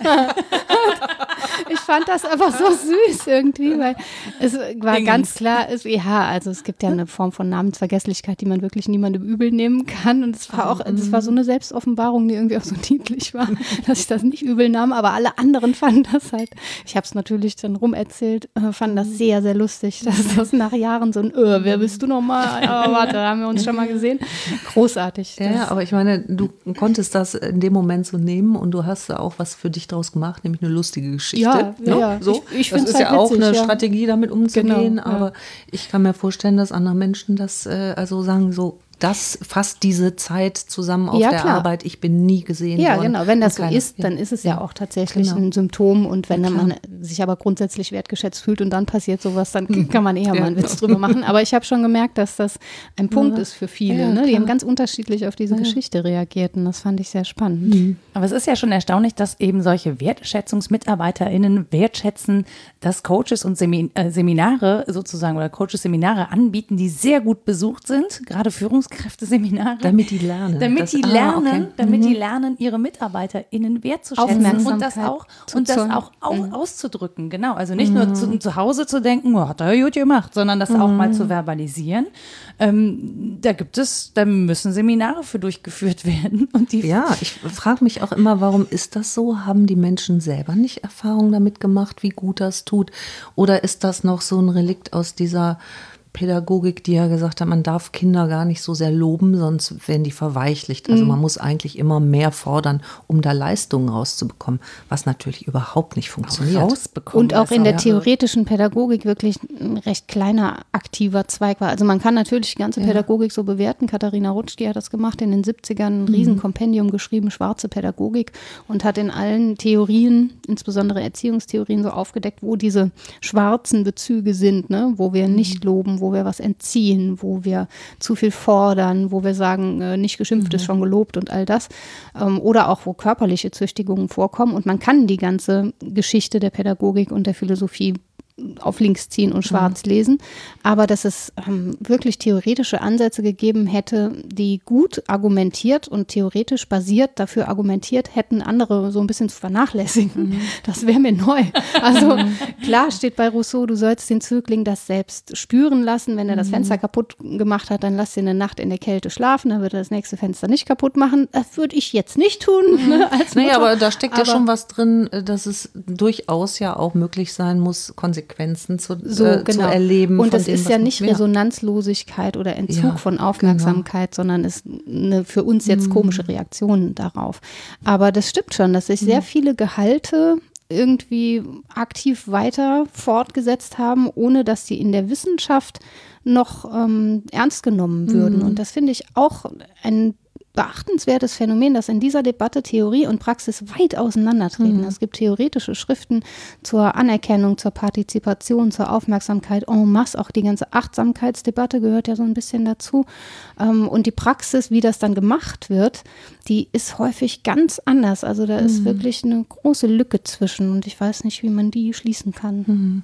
ich fand das einfach so süß irgendwie, weil es war ganz klar, es, ja, also es gibt ja eine Form von Namensvergesslichkeit, die man wirklich niemandem übel nehmen kann. Und es war auch, es war so eine Selbstoffenbarung, die irgendwie auch so niedlich war, dass ich das nicht übel nahm, aber alle anderen fanden das halt. Ich habe es natürlich dann rumerzählt, äh, fanden das sehr, sehr lustig, dass das nach Jahren so ein, äh, wer bist du nochmal? Ja, warte, da haben wir uns schon mal gesehen. Großartig. Ja, aber ich meine, du konntest das in dem Moment so nehmen und du hast da auch was für dich draus gemacht, nämlich eine lustige Geschichte. Ja, ne? ja. So. Ich, ich das ist halt ja auch eine ja. Strategie, damit umzugehen. Genau, aber ich kann mir vorstellen, dass andere Menschen das äh, also sagen so, das fasst diese Zeit zusammen auf ja, der klar. Arbeit. Ich bin nie gesehen ja, worden. Ja, genau. Wenn das so ist, dann ist es ja, auch tatsächlich genau. ein Symptom. Und wenn man sich aber grundsätzlich wertgeschätzt fühlt und dann passiert sowas, dann mhm. kann man eher mal einen Witz drüber machen. Aber ich habe schon gemerkt, dass das ein Punkt ist für viele. Ne? Die haben ganz unterschiedlich auf diese Geschichte reagiert und das fand ich sehr spannend. Mhm. Aber es ist ja schon erstaunlich, dass eben solche WertschätzungsmitarbeiterInnen wertschätzen, dass Coaches und äh, Seminare sozusagen oder Coaches Seminare anbieten, die sehr gut besucht sind, gerade Führungs Führungskräfteseminare. Damit die lernen. Damit das, die ah, lernen, ah, okay. damit mhm. die lernen, ihre MitarbeiterInnen wertzuschätzen und das auch, und das auch, mhm. auszudrücken. Genau. Also nicht mhm. nur zu, zu, Hause zu denken, oh, hat er gut gemacht, sondern das auch mal zu mhm. verbalisieren. Ähm, da gibt es, da müssen Seminare für durchgeführt werden. Und die ja, ich frage mich auch immer, warum ist das so? Haben die Menschen selber nicht Erfahrung damit gemacht, wie gut das tut? Oder ist das noch so ein Relikt aus dieser Pädagogik, die ja gesagt hat, man darf Kinder gar nicht so sehr loben, sonst werden die verweichlicht. Also mhm. man muss eigentlich immer mehr fordern, um da Leistungen rauszubekommen, was natürlich überhaupt nicht funktioniert. Und auch in der theoretischen Pädagogik wirklich ein recht kleiner aktiver Zweig war. Also man kann natürlich die ganze Pädagogik ja. so bewerten. Katharina Rutschki hat das gemacht, in den 70ern ein mhm. Riesenkompendium geschrieben, schwarze Pädagogik und hat in allen Theorien, insbesondere Erziehungstheorien, so aufgedeckt, wo diese schwarzen Bezüge sind, ne? wo wir mhm. nicht loben, wo wo wir was entziehen, wo wir zu viel fordern, wo wir sagen, äh, nicht geschimpft mhm. ist schon gelobt und all das. Ähm, oder auch, wo körperliche Züchtigungen vorkommen. Und man kann die ganze Geschichte der Pädagogik und der Philosophie auf links ziehen und schwarz mhm. lesen, aber dass es ähm, wirklich theoretische Ansätze gegeben hätte, die gut argumentiert und theoretisch basiert dafür argumentiert hätten, andere so ein bisschen zu vernachlässigen. Mhm. Das wäre mir neu. Also mhm. klar steht bei Rousseau, du sollst den Zögling das selbst spüren lassen. Wenn er das mhm. Fenster kaputt gemacht hat, dann lass ihn eine Nacht in der Kälte schlafen, dann wird er das nächste Fenster nicht kaputt machen. Das würde ich jetzt nicht tun. Mhm. Ne, als naja, aber da steckt aber ja schon was drin, äh, dass es durchaus ja auch möglich sein muss, konsequent Konsequenzen zu, so, äh, genau. zu erleben. Und es ist ja nicht ja. Resonanzlosigkeit oder Entzug ja, von Aufmerksamkeit, genau. sondern ist eine für uns jetzt mhm. komische Reaktion darauf. Aber das stimmt schon, dass sich sehr mhm. viele Gehalte irgendwie aktiv weiter fortgesetzt haben, ohne dass sie in der Wissenschaft noch ähm, ernst genommen würden. Mhm. Und das finde ich auch ein beachtenswertes Phänomen, dass in dieser Debatte Theorie und Praxis weit auseinandertreten. Mhm. Es gibt theoretische Schriften zur Anerkennung, zur Partizipation, zur Aufmerksamkeit en masse. Auch die ganze Achtsamkeitsdebatte gehört ja so ein bisschen dazu. Ähm, und die Praxis, wie das dann gemacht wird, die ist häufig ganz anders. Also da ist mhm. wirklich eine große Lücke zwischen und ich weiß nicht, wie man die schließen kann. Mhm.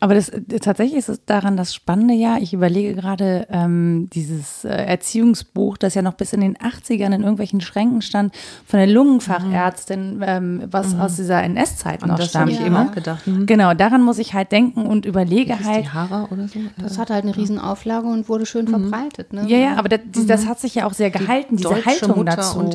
Aber das, tatsächlich ist es daran das Spannende ja, ich überlege gerade ähm, dieses äh, Erziehungsbuch, das ja noch bis in den 80ern in irgendwelchen Schränken stand, von der Lungenfachärztin, ähm, was aus dieser NS-Zeit noch das stammt. habe ich eben auch gedacht. Mhm. Genau, daran muss ich halt denken und überlege halt. die Hara oder so? Das hat halt eine Riesenauflage und wurde schön verbreitet. Ne? Ja, ja, aber das, das hat sich ja auch sehr gehalten, diese deutsche Haltung Mutter dazu. und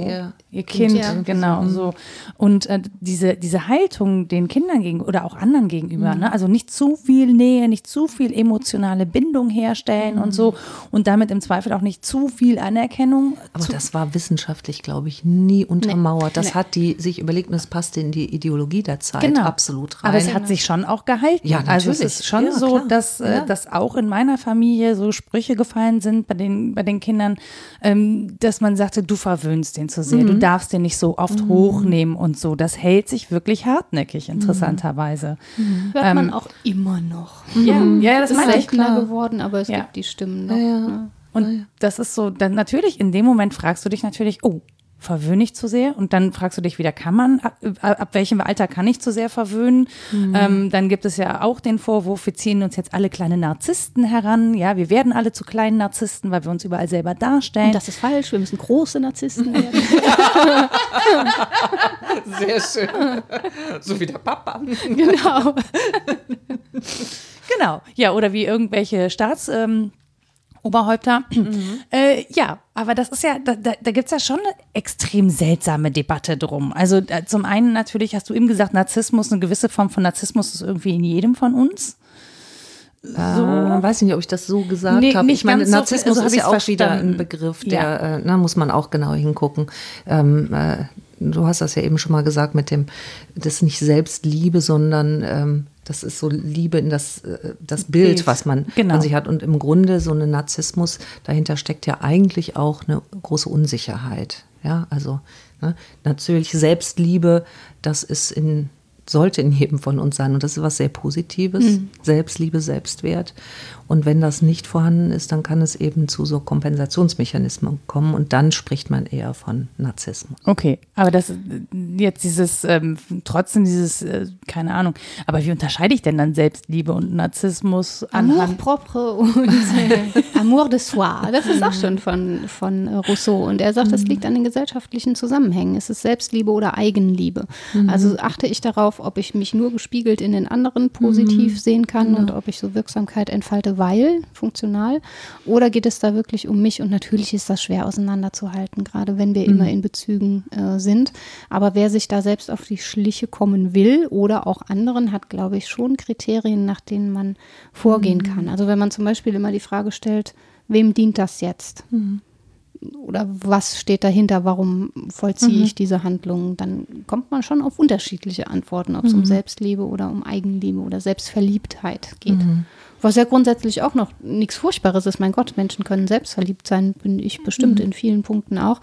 ihr Kind, Ja. genau so. Und äh, diese, diese Haltung den Kindern gegenüber oder auch anderen gegenüber, ne? also nicht zu viel Nähe, nicht zu viel emotionale Bindung herstellen und so und damit im Zweifel auch nicht zu viel Anerkennung. Aber das war wissenschaftlich, glaube ich, nie untermauert. Das hat die sich überlegt und das passte in die Ideologie der Zeit Genau. absolut rein. Aber es hat sich schon auch gehalten. Ja, also es natürlich. ist schon Ja, so, dass, äh, Ja. dass auch in meiner Familie so Sprüche gefallen sind bei den, bei den Kindern, ähm, dass man sagte, du verwöhnst den zu sehr, du Mhm. darfst den nicht so oft hochnehmen und so. Das hält sich wirklich hartnäckig, interessanterweise. Hört man auch immer noch. Ja, ja, das ist meine ich. seltener geworden, aber es Ja. gibt die Stimmen noch. Ne? Und das ist so, dann natürlich, in dem Moment fragst du dich natürlich, oh, verwöhne ich zu sehr? Und dann fragst du dich wieder, kann man, ab, ab welchem Alter kann ich zu sehr verwöhnen? Ähm, dann gibt es ja auch den Vorwurf, wir ziehen uns jetzt alle kleine Narzissten heran. Ja, wir werden alle zu kleinen Narzissten, weil wir uns überall selber darstellen. Und das ist falsch, wir müssen große Narzissten werden. sehr schön. so wie der Papa. genau. Genau, ja, oder wie irgendwelche Staats... Ähm, Oberhäupter. Äh, ja, aber das ist ja, da, da, da gibt es ja schon eine extrem seltsame Debatte drum. Also äh, zum einen natürlich hast du eben gesagt, Narzissmus, eine gewisse Form von Narzissmus ist irgendwie in jedem von uns. So. weiß ich nicht, ob ich das so gesagt Nee, habe. Ich meine, ganz so, Narzissmus so ist ja auch wieder verstanden. ein Begriff, Ja. der, äh, na, muss man auch genau hingucken. Ähm, äh, du hast das ja eben schon mal gesagt mit dem, das ist nicht Selbstliebe, sondern ähm, das ist so Liebe in das, äh, das Bild, Bild. was man Genau. an sich hat. Und im Grunde so ein Narzissmus, dahinter steckt ja eigentlich auch eine große Unsicherheit. Ja, also ne, natürlich Selbstliebe, das ist in sollte in jedem von uns sein und das ist was sehr Positives, Selbstliebe, Selbstwert. Und wenn das nicht vorhanden ist, dann kann es eben zu so Kompensationsmechanismen kommen und dann spricht man eher von Narzissmus. Okay, aber das jetzt dieses, ähm, trotzdem dieses, äh, keine Ahnung, aber wie unterscheide ich denn dann Selbstliebe und Narzissmus Amour anhand? propre und äh, Amour de soi. Das ist auch schon von, von äh, Rousseau. Und er sagt, es liegt an den gesellschaftlichen Zusammenhängen. Es ist Selbstliebe oder Eigenliebe. Also achte ich darauf, ob ich mich nur gespiegelt in den anderen positiv sehen kann und ob ich so Wirksamkeit entfalte, weil funktional. Oder geht es da wirklich um mich? Und natürlich ist das schwer auseinanderzuhalten, gerade wenn wir immer in Bezügen äh, sind. Aber wer sich da selbst auf die Schliche kommen will oder auch anderen, hat, glaube ich, schon Kriterien, nach denen man vorgehen kann. Also wenn man zum Beispiel immer die Frage stellt, wem dient das jetzt? Oder was steht dahinter? Warum vollziehe ich diese Handlung? Dann kommt man schon auf unterschiedliche Antworten, ob es um Selbstliebe oder um Eigenliebe oder Selbstverliebtheit geht. Was ja grundsätzlich auch noch nichts Furchtbares ist. Mein Gott, Menschen können selbstverliebt sein, bin ich bestimmt in vielen Punkten auch.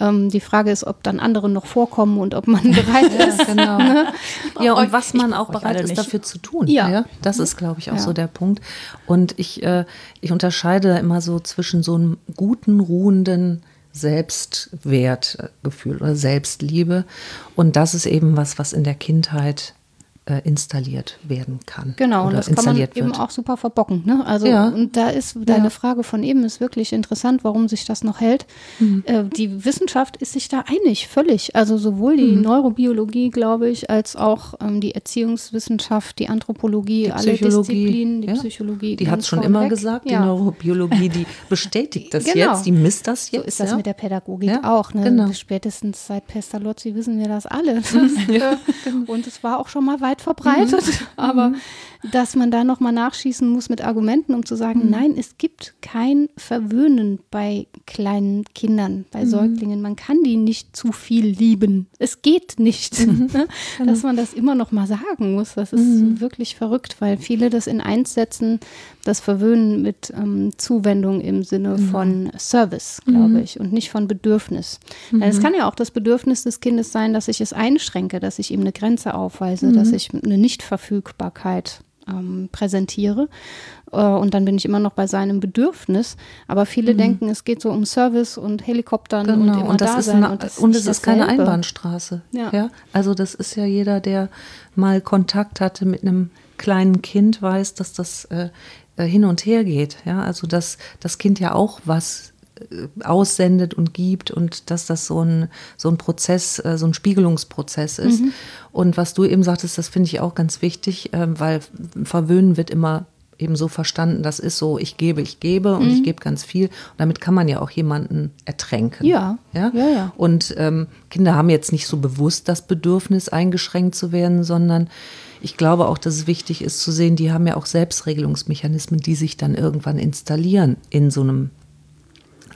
Ähm, die Frage ist, ob dann andere noch vorkommen und ob man bereit ist. genau. Ja, und was man auch bereit ist, nicht. dafür zu tun. Ja. Das ist, glaube ich, auch Ja. so der Punkt. Und ich, äh, ich unterscheide immer so zwischen so einem guten, ruhenden Selbstwertgefühl oder Selbstliebe. Und das ist eben was, was in der Kindheit äh, installiert werden kann. Genau, und das kann man installiert eben wird. auch super verbocken. Ne? Also, Ja. und da ist deine Frage von eben ist wirklich interessant, warum sich das noch hält. Mhm. Äh, die Wissenschaft ist sich da einig, völlig. Also sowohl die Mhm. Neurobiologie, glaube ich, als auch ähm, die Erziehungswissenschaft, die Anthropologie, Die alle Disziplinen, die ja. Psychologie. Die hat es schon immer vorneweg. gesagt, die Ja. Neurobiologie, die bestätigt das Genau. jetzt, die misst das jetzt. So ist das ja? mit der Pädagogik Ja, auch. Ne? genau. Spätestens seit Pestalozzi wissen wir das alle. Das, äh, Und es war auch schon mal weit verbreitet. Mhm. Aber dass man da nochmal nachschießen muss mit Argumenten, um zu sagen, Mhm. nein, es gibt kein Verwöhnen bei kleinen Kindern, bei Mhm. Säuglingen. Man kann die nicht zu viel lieben. Es geht nicht. Mhm. Ne? Dass man das immer noch mal sagen muss. Das ist wirklich verrückt, weil viele das in eins setzen, das Verwöhnen mit ähm, Zuwendung im Sinne Genau. von Service, glaube ich, und nicht von Bedürfnis. Mhm. es kann ja auch das Bedürfnis des Kindes sein, dass ich es einschränke, dass ich ihm eine Grenze aufweise, Mhm. dass ich eine Nichtverfügbarkeit ähm, präsentiere. Äh, und dann bin ich immer noch bei seinem Bedürfnis. Aber viele denken, es geht so um Service und Helikoptern und Mhm. Genau, immer und das da ist, sein. eine, und das und nicht es ist keine dasselbe. Einbahnstraße. Ja. Ja. Also das ist ja jeder, der mal Kontakt hatte mit einem kleinen Kind weiß, dass das äh, äh, hin und her geht. Ja, also dass das Kind ja auch was aussendet und gibt und dass das so ein, so ein Prozess, äh, so ein Spiegelungsprozess ist. Mhm. Und was du eben sagtest, das finde ich auch ganz wichtig, weil verwöhnen wird immer eben so verstanden, das ist so, ich gebe, ich gebe und mhm. ich gebe ganz viel. Und damit kann man ja auch jemanden ertränken. Ja. Ja, ja. ja. Und ähm, Kinder haben jetzt nicht so bewusst das Bedürfnis, eingeschränkt zu werden, sondern ich glaube auch, dass es wichtig ist zu sehen, die haben ja auch Selbstregelungsmechanismen, die sich dann irgendwann installieren in so einem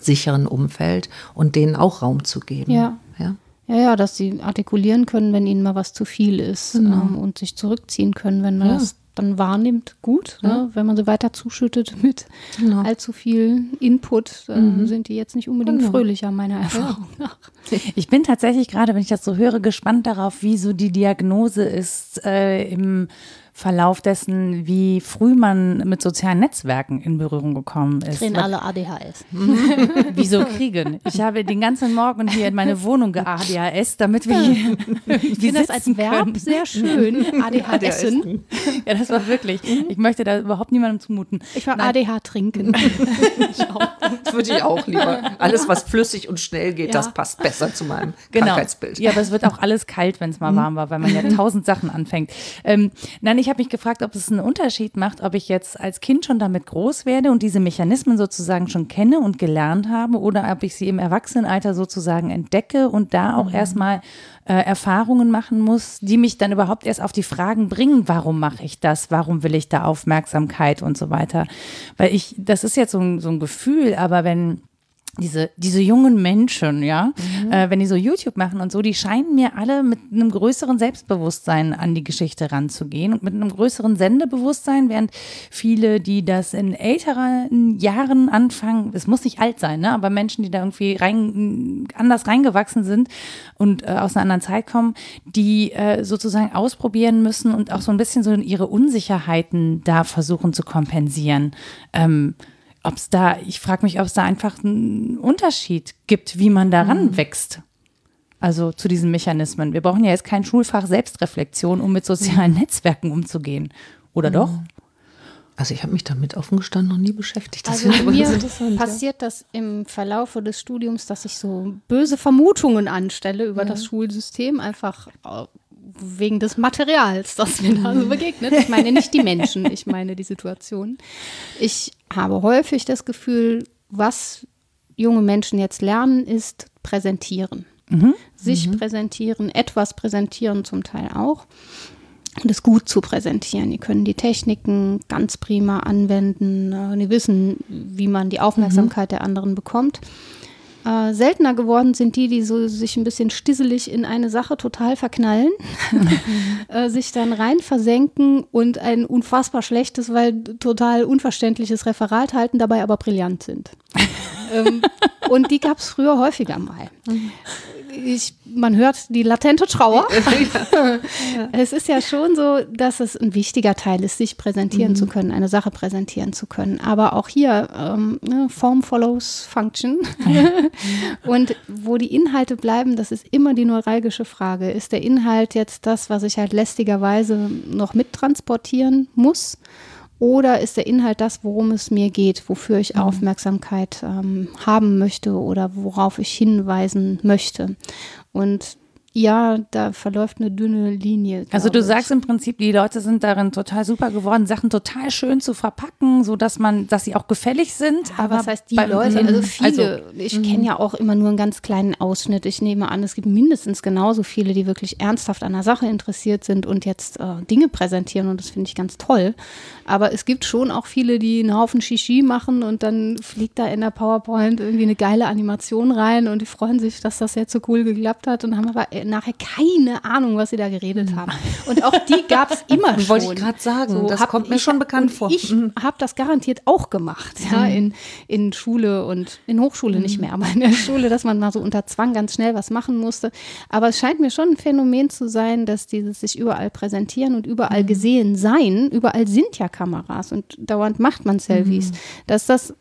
sicheren Umfeld und denen auch Raum zu geben. Ja. ja? Ja, ja, dass sie artikulieren können, wenn ihnen mal was zu viel ist genau. ähm, und sich zurückziehen können, wenn man ja. das dann wahrnimmt, gut. Ja. Ne? Wenn man sie weiter zuschüttet mit genau. allzu viel Input, dann mhm. sind die jetzt nicht unbedingt genau. fröhlicher, meiner Erfahrung nach. Ich bin tatsächlich gerade, wenn ich das so höre, gespannt darauf, wie so die Diagnose ist äh, im Verlauf dessen, wie früh man mit sozialen Netzwerken in Berührung gekommen ist. Kriegen alle ADHS. Wieso kriegen? Ich habe den ganzen Morgen hier in meine Wohnung geADHS, damit wir hier. Ich finde das als Verb können. sehr schön. ADHS. Ja, das war wirklich. Ich möchte da überhaupt niemandem zumuten. Ich war Nein. ADH trinken. das würde ich auch lieber. Alles, was flüssig und schnell geht, ja. das passt besser zu meinem genau. Krankheitsbild. Ja, aber es wird auch alles kalt, wenn es mal warm war, weil man ja tausend Sachen anfängt. Ähm, nein, ich habe mich gefragt, ob es einen Unterschied macht, ob ich jetzt als Kind schon damit groß werde und diese Mechanismen sozusagen schon kenne und gelernt habe oder ob ich sie im Erwachsenenalter sozusagen entdecke und da auch mhm. erstmal äh, Erfahrungen machen muss, die mich dann überhaupt erst auf die Fragen bringen, warum mache ich das, warum will ich da Aufmerksamkeit und so weiter. Weil ich, das ist jetzt so ein, so ein Gefühl, aber wenn diese, diese jungen Menschen, ja, mhm. äh, wenn die so YouTube machen und so, die scheinen mir alle mit einem größeren Selbstbewusstsein an die Geschichte ranzugehen und mit einem größeren Sendebewusstsein, während viele, die das in älteren Jahren anfangen, es muss nicht alt sein, ne, aber Menschen, die da irgendwie rein, anders reingewachsen sind und äh, aus einer anderen Zeit kommen, die äh, sozusagen ausprobieren müssen und auch so ein bisschen so ihre Unsicherheiten da versuchen zu kompensieren. Ähm, ob es da, ich frage mich, ob es da einfach einen Unterschied gibt, wie man daran mhm. wächst. Also zu diesen Mechanismen. Wir brauchen ja jetzt kein Schulfach Selbstreflexion, um mit sozialen mhm. Netzwerken umzugehen. Oder mhm. doch? Also ich habe mich damit offen gestanden noch nie beschäftigt. Das also mir passiert ja. das im Verlaufe des Studiums, dass ich so böse Vermutungen anstelle über ja. das Schulsystem, einfach wegen des Materials, das mir da so begegnet. Ich meine nicht die Menschen, ich meine die Situation. Ich habe häufig das Gefühl, was junge Menschen jetzt lernen, ist präsentieren. Mhm. Sich mhm. präsentieren, etwas präsentieren zum Teil auch. Und es gut zu präsentieren. Die können die Techniken ganz prima anwenden. Äh, die wissen, wie man die Aufmerksamkeit mhm. der anderen bekommt. Äh, seltener geworden sind die, die so sich ein bisschen stisselig in eine Sache total verknallen, äh, sich dann rein versenken und ein unfassbar schlechtes, weil total unverständliches Referat halten, dabei aber brillant sind. ähm, und die gab es früher häufiger mal. Ich, man hört die latente Trauer. ja. Es ist ja schon so, dass es ein wichtiger Teil ist, sich präsentieren mhm. zu können, eine Sache präsentieren zu können. Aber auch hier ähm, ne, Form follows Function. Und wo die Inhalte bleiben, das ist immer die neuralgische Frage. Ist der Inhalt jetzt das, was ich halt lästigerweise noch mittransportieren muss? Oder ist der Inhalt das, worum es mir geht, wofür ich mhm. Aufmerksamkeit ähm, haben möchte oder worauf ich hinweisen möchte? Und ja, da verläuft eine dünne Linie. Also du ich. sagst im Prinzip, die Leute sind darin total super geworden, Sachen total schön zu verpacken, so dass man, dass sie auch gefällig sind. Ja, aber was heißt die Leute? Also viele. Also, ich mhm. kenne ja auch immer nur einen ganz kleinen Ausschnitt. Ich nehme an, es gibt mindestens genauso viele, die wirklich ernsthaft an der Sache interessiert sind und jetzt äh, Dinge präsentieren und das finde ich ganz toll. Aber es gibt schon auch viele, die einen Haufen Shishi machen und dann fliegt da in der PowerPoint irgendwie eine geile Animation rein und die freuen sich, dass das jetzt so cool geklappt hat und haben aber nachher keine Ahnung, was sie da geredet mhm. haben. Und auch die gab es immer schon. Wollte ich gerade sagen, so, das kommt mir ich, schon bekannt vor. Ich mhm. habe das garantiert auch gemacht, ja, mhm. in, in Schule und in Hochschule nicht mehr, aber in der Schule, dass man mal so unter Zwang ganz schnell was machen musste. Aber es scheint mir schon ein Phänomen zu sein, dass dieses sich überall präsentieren und überall gesehen sein, überall sind ja Kameras und dauernd macht man Selfies, dass das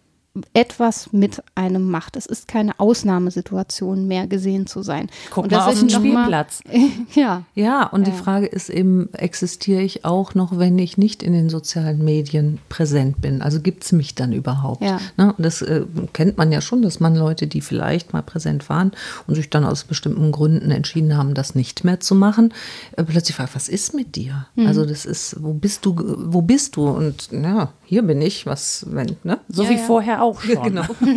etwas mit einem macht. Es ist keine Ausnahmesituation mehr gesehen zu sein. Guck und mal das auf ist den mal- Spielplatz. ja. Ja, und die Ja. Frage ist eben, existiere ich auch noch, wenn ich nicht in den sozialen Medien präsent bin? Also gibt es mich dann überhaupt? Ja. Ne? Und das äh, kennt man ja schon, dass man Leute, die vielleicht mal präsent waren und sich dann aus bestimmten Gründen entschieden haben, das nicht mehr zu machen, äh, plötzlich fragt, was ist mit dir? Mhm. Also das ist, wo bist du, wo bist du? Und ja, hier bin ich, was, wenn, ne? So Ja, wie ja. vorher auch schon. Genau.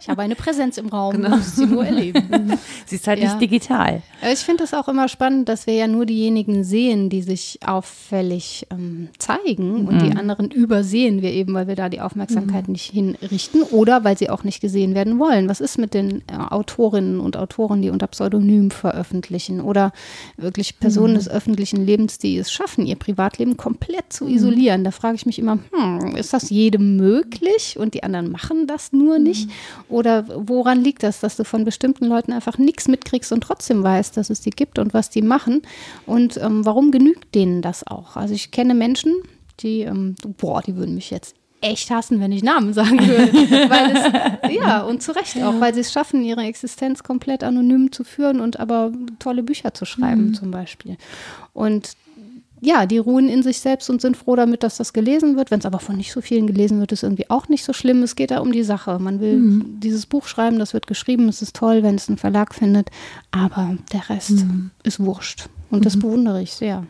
Ich habe eine Präsenz im Raum, genau. muss sie nur erleben. Sie ist halt Ja. nicht digital. Ich finde es auch immer spannend, dass wir ja nur diejenigen sehen, die sich auffällig ähm, zeigen und die anderen übersehen wir eben, weil wir da die Aufmerksamkeit nicht hinrichten oder weil sie auch nicht gesehen werden wollen. Was ist mit den äh, Autorinnen und Autoren, die unter Pseudonym veröffentlichen oder wirklich Personen des öffentlichen Lebens, die es schaffen, ihr Privatleben komplett zu isolieren? Da frage ich mich immer, hm, ist das jedem möglich und die anderen machen das nur nicht? Oder woran liegt das, dass du von bestimmten Leuten einfach nichts mitkriegst und trotzdem weißt, dass es die gibt und was die machen? Und ähm, warum genügt denen das auch? Also ich kenne Menschen, die, ähm, boah, die würden mich jetzt echt hassen, wenn ich Namen sagen würde. weil es, ja, und zu Recht auch, weil sie es schaffen, ihre Existenz komplett anonym zu führen und aber tolle Bücher zu schreiben, zum Beispiel. Und ja, die ruhen in sich selbst und sind froh damit, dass das gelesen wird. Wenn es aber von nicht so vielen gelesen wird, ist irgendwie auch nicht so schlimm. Es geht da um die Sache. Man will dieses Buch schreiben, das wird geschrieben, es ist toll, wenn es einen Verlag findet, aber der Rest ist wurscht. Und das bewundere ich sehr.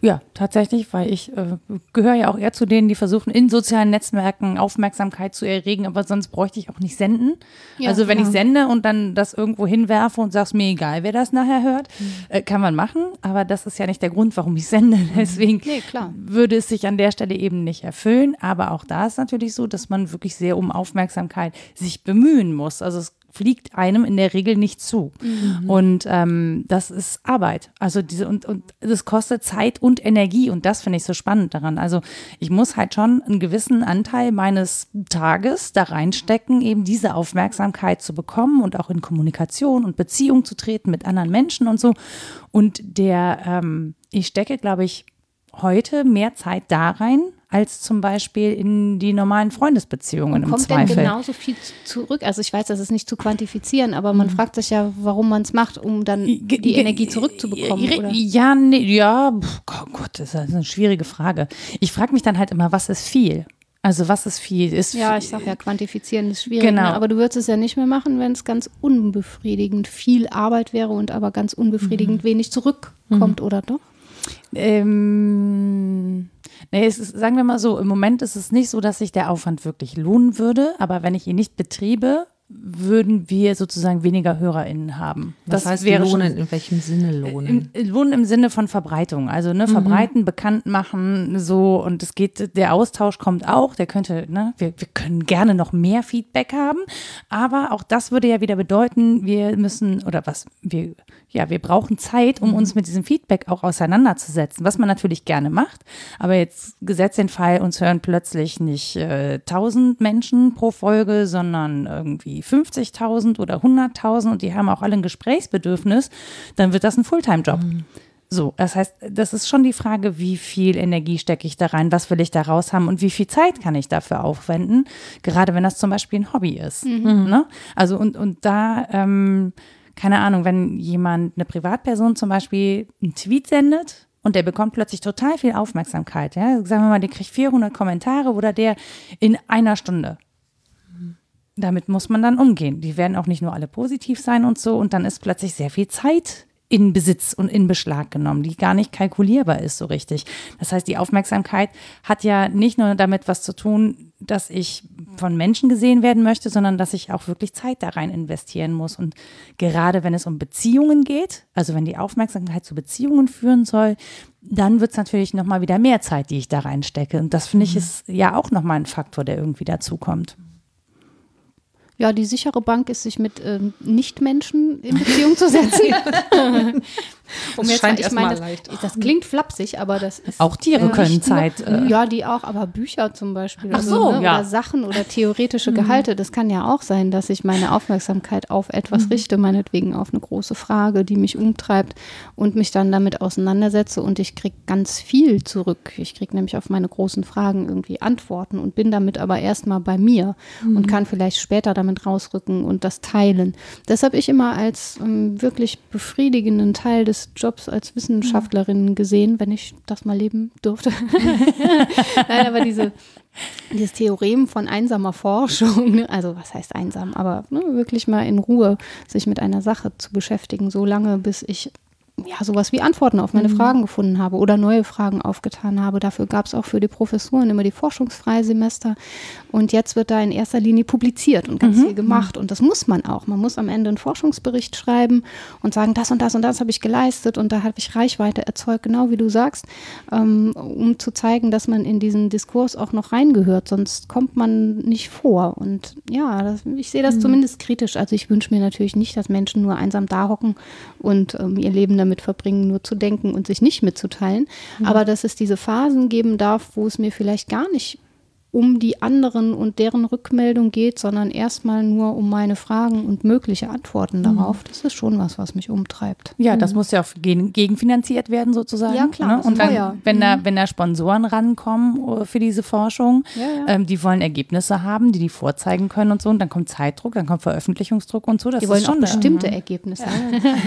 Ja, tatsächlich, weil ich äh, gehöre ja auch eher zu denen, die versuchen, in sozialen Netzwerken Aufmerksamkeit zu erregen, aber sonst bräuchte ich auch nicht senden. Ja, also wenn genau. ich sende und dann das irgendwo hinwerfe und sag's mir egal, wer das nachher hört, äh, kann man machen, aber das ist ja nicht der Grund, warum ich sende. Deswegen Nee, würde es sich an der Stelle eben nicht erfüllen. Aber auch da ist natürlich so, dass man wirklich sehr um Aufmerksamkeit sich bemühen muss. Also es fliegt einem in der Regel nicht zu. Und ähm, das ist Arbeit. Also diese und, und das kostet Zeit und Energie und das finde ich so spannend daran. Also ich muss halt schon einen gewissen Anteil meines Tages da reinstecken, eben diese Aufmerksamkeit zu bekommen und auch in Kommunikation und Beziehung zu treten mit anderen Menschen und so. Und der, ähm, ich stecke, glaube ich, heute mehr Zeit da rein, als zum Beispiel in die normalen Freundesbeziehungen im Kommt denn Zweifel. genauso viel zurück? Also ich weiß, das ist nicht zu quantifizieren, aber man fragt sich ja, warum man es macht, um dann die Energie zurückzubekommen. Oder? Ja, nee, ja, oh Gott, das ist eine schwierige Frage. Ich frage mich dann halt immer, was ist viel? Also was ist viel? Ist Ja, ich sag ja, quantifizieren ist schwierig. Genau. Ne? Aber du würdest es ja nicht mehr machen, wenn es ganz unbefriedigend viel Arbeit wäre und aber ganz unbefriedigend wenig zurückkommt, oder doch? Ähm, nee, es ist, sagen wir mal so, im Moment ist es nicht so, dass sich der Aufwand wirklich lohnen würde, aber wenn ich ihn nicht betriebe, würden wir sozusagen weniger HörerInnen haben. Das, heißt, wäre schon- lohnen, in welchem Sinne lohnen? Im, Lohn im Sinne von Verbreitung. Also ne, verbreiten, bekannt machen, so und es geht, der Austausch kommt auch, der könnte, ne, wir, wir können gerne noch mehr Feedback haben, aber auch das würde ja wieder bedeuten, wir müssen, oder was, wir, ja, wir brauchen Zeit, um uns mit diesem Feedback auch auseinanderzusetzen, was man natürlich gerne macht, aber jetzt gesetzt den Fall, uns hören plötzlich nicht äh, 1000 Menschen pro Folge, sondern irgendwie 50.000 oder 100.000 und die haben auch alle ein Gesprächsbedürfnis, dann wird das ein Fulltime-Job. So, das heißt, das ist schon die Frage, wie viel Energie stecke ich da rein, was will ich da raus haben und wie viel Zeit kann ich dafür aufwenden, gerade wenn das zum Beispiel ein Hobby ist. Ne? Also und, und da, ähm, keine Ahnung, wenn jemand, eine Privatperson zum Beispiel einen Tweet sendet und der bekommt plötzlich total viel Aufmerksamkeit, ja, sagen wir mal, der kriegt 400 Kommentare oder der in einer Stunde. Damit muss man dann umgehen. Die werden auch nicht nur alle positiv sein und so. Und dann ist plötzlich sehr viel Zeit in Besitz und in Beschlag genommen, die gar nicht kalkulierbar ist so richtig. Das heißt, die Aufmerksamkeit hat ja nicht nur damit was zu tun, dass ich von Menschen gesehen werden möchte, sondern dass ich auch wirklich Zeit da rein investieren muss. Und gerade wenn es um Beziehungen geht, also wenn die Aufmerksamkeit zu Beziehungen führen soll, dann wird es natürlich nochmal wieder mehr Zeit, die ich da reinstecke. Und das finde ich ist ja auch nochmal ein Faktor, der irgendwie dazukommt. Ja, die sichere Bank ist, sich mit ähm, Nichtmenschen in Beziehung zu setzen. Um Das jetzt scheint mal- ich erstmal meine, leicht. Das klingt flapsig, aber das ist. Auch Tiere äh, können nicht nur- Zeit, äh, ja, die auch, aber Bücher zum Beispiel. Ach so, ne, ja. Oder Sachen oder theoretische Gehalte. Das kann ja auch sein, dass ich meine Aufmerksamkeit auf etwas richte, meinetwegen auf eine große Frage, die mich umtreibt und mich dann damit auseinandersetze und ich kriege ganz viel zurück. Ich kriege nämlich auf meine großen Fragen irgendwie Antworten und bin damit aber erstmal bei mir und kann vielleicht später damit rausrücken und das teilen. Das habe ich immer als ähm, wirklich befriedigenden Teil des Jobs als Wissenschaftlerin gesehen, wenn ich das mal leben durfte. Nein, aber diese, dieses Theorem von einsamer Forschung, ne? also was heißt einsam, aber ne, wirklich mal in Ruhe sich mit einer Sache zu beschäftigen, so lange, bis ich ja, sowas wie Antworten auf meine Fragen gefunden habe oder neue Fragen aufgetan habe. Dafür gab es auch für die Professuren immer die Forschungsfreisemester. Und jetzt wird da in erster Linie publiziert und ganz viel gemacht. Und das muss man auch. Man muss am Ende einen Forschungsbericht schreiben und sagen, das und das und das habe ich geleistet und da habe ich Reichweite erzeugt, genau wie du sagst, ähm, um zu zeigen, dass man in diesen Diskurs auch noch reingehört. Sonst kommt man nicht vor. Und ja, das, ich sehe das zumindest kritisch. Also ich wünsche mir natürlich nicht, dass Menschen nur einsam da hocken und ähm, ihr Leben damit verbringen, nur zu denken und sich nicht mitzuteilen. Aber dass es diese Phasen geben darf, wo es mir vielleicht gar nicht um die anderen und deren Rückmeldung geht, sondern erstmal nur um meine Fragen und mögliche Antworten darauf. Das ist schon was, was mich umtreibt. Ja, das muss ja auch gegen, gegenfinanziert werden sozusagen. Ja, klar, Ne? Und dann, teuer. wenn da, wenn da Sponsoren rankommen äh, für diese Forschung, Ja, ja. Ähm, die wollen Ergebnisse haben, die die vorzeigen können und so. Und dann kommt Zeitdruck, dann kommt Veröffentlichungsdruck und so. Das Die wollen ist auch schon bestimmte Ergebnisse.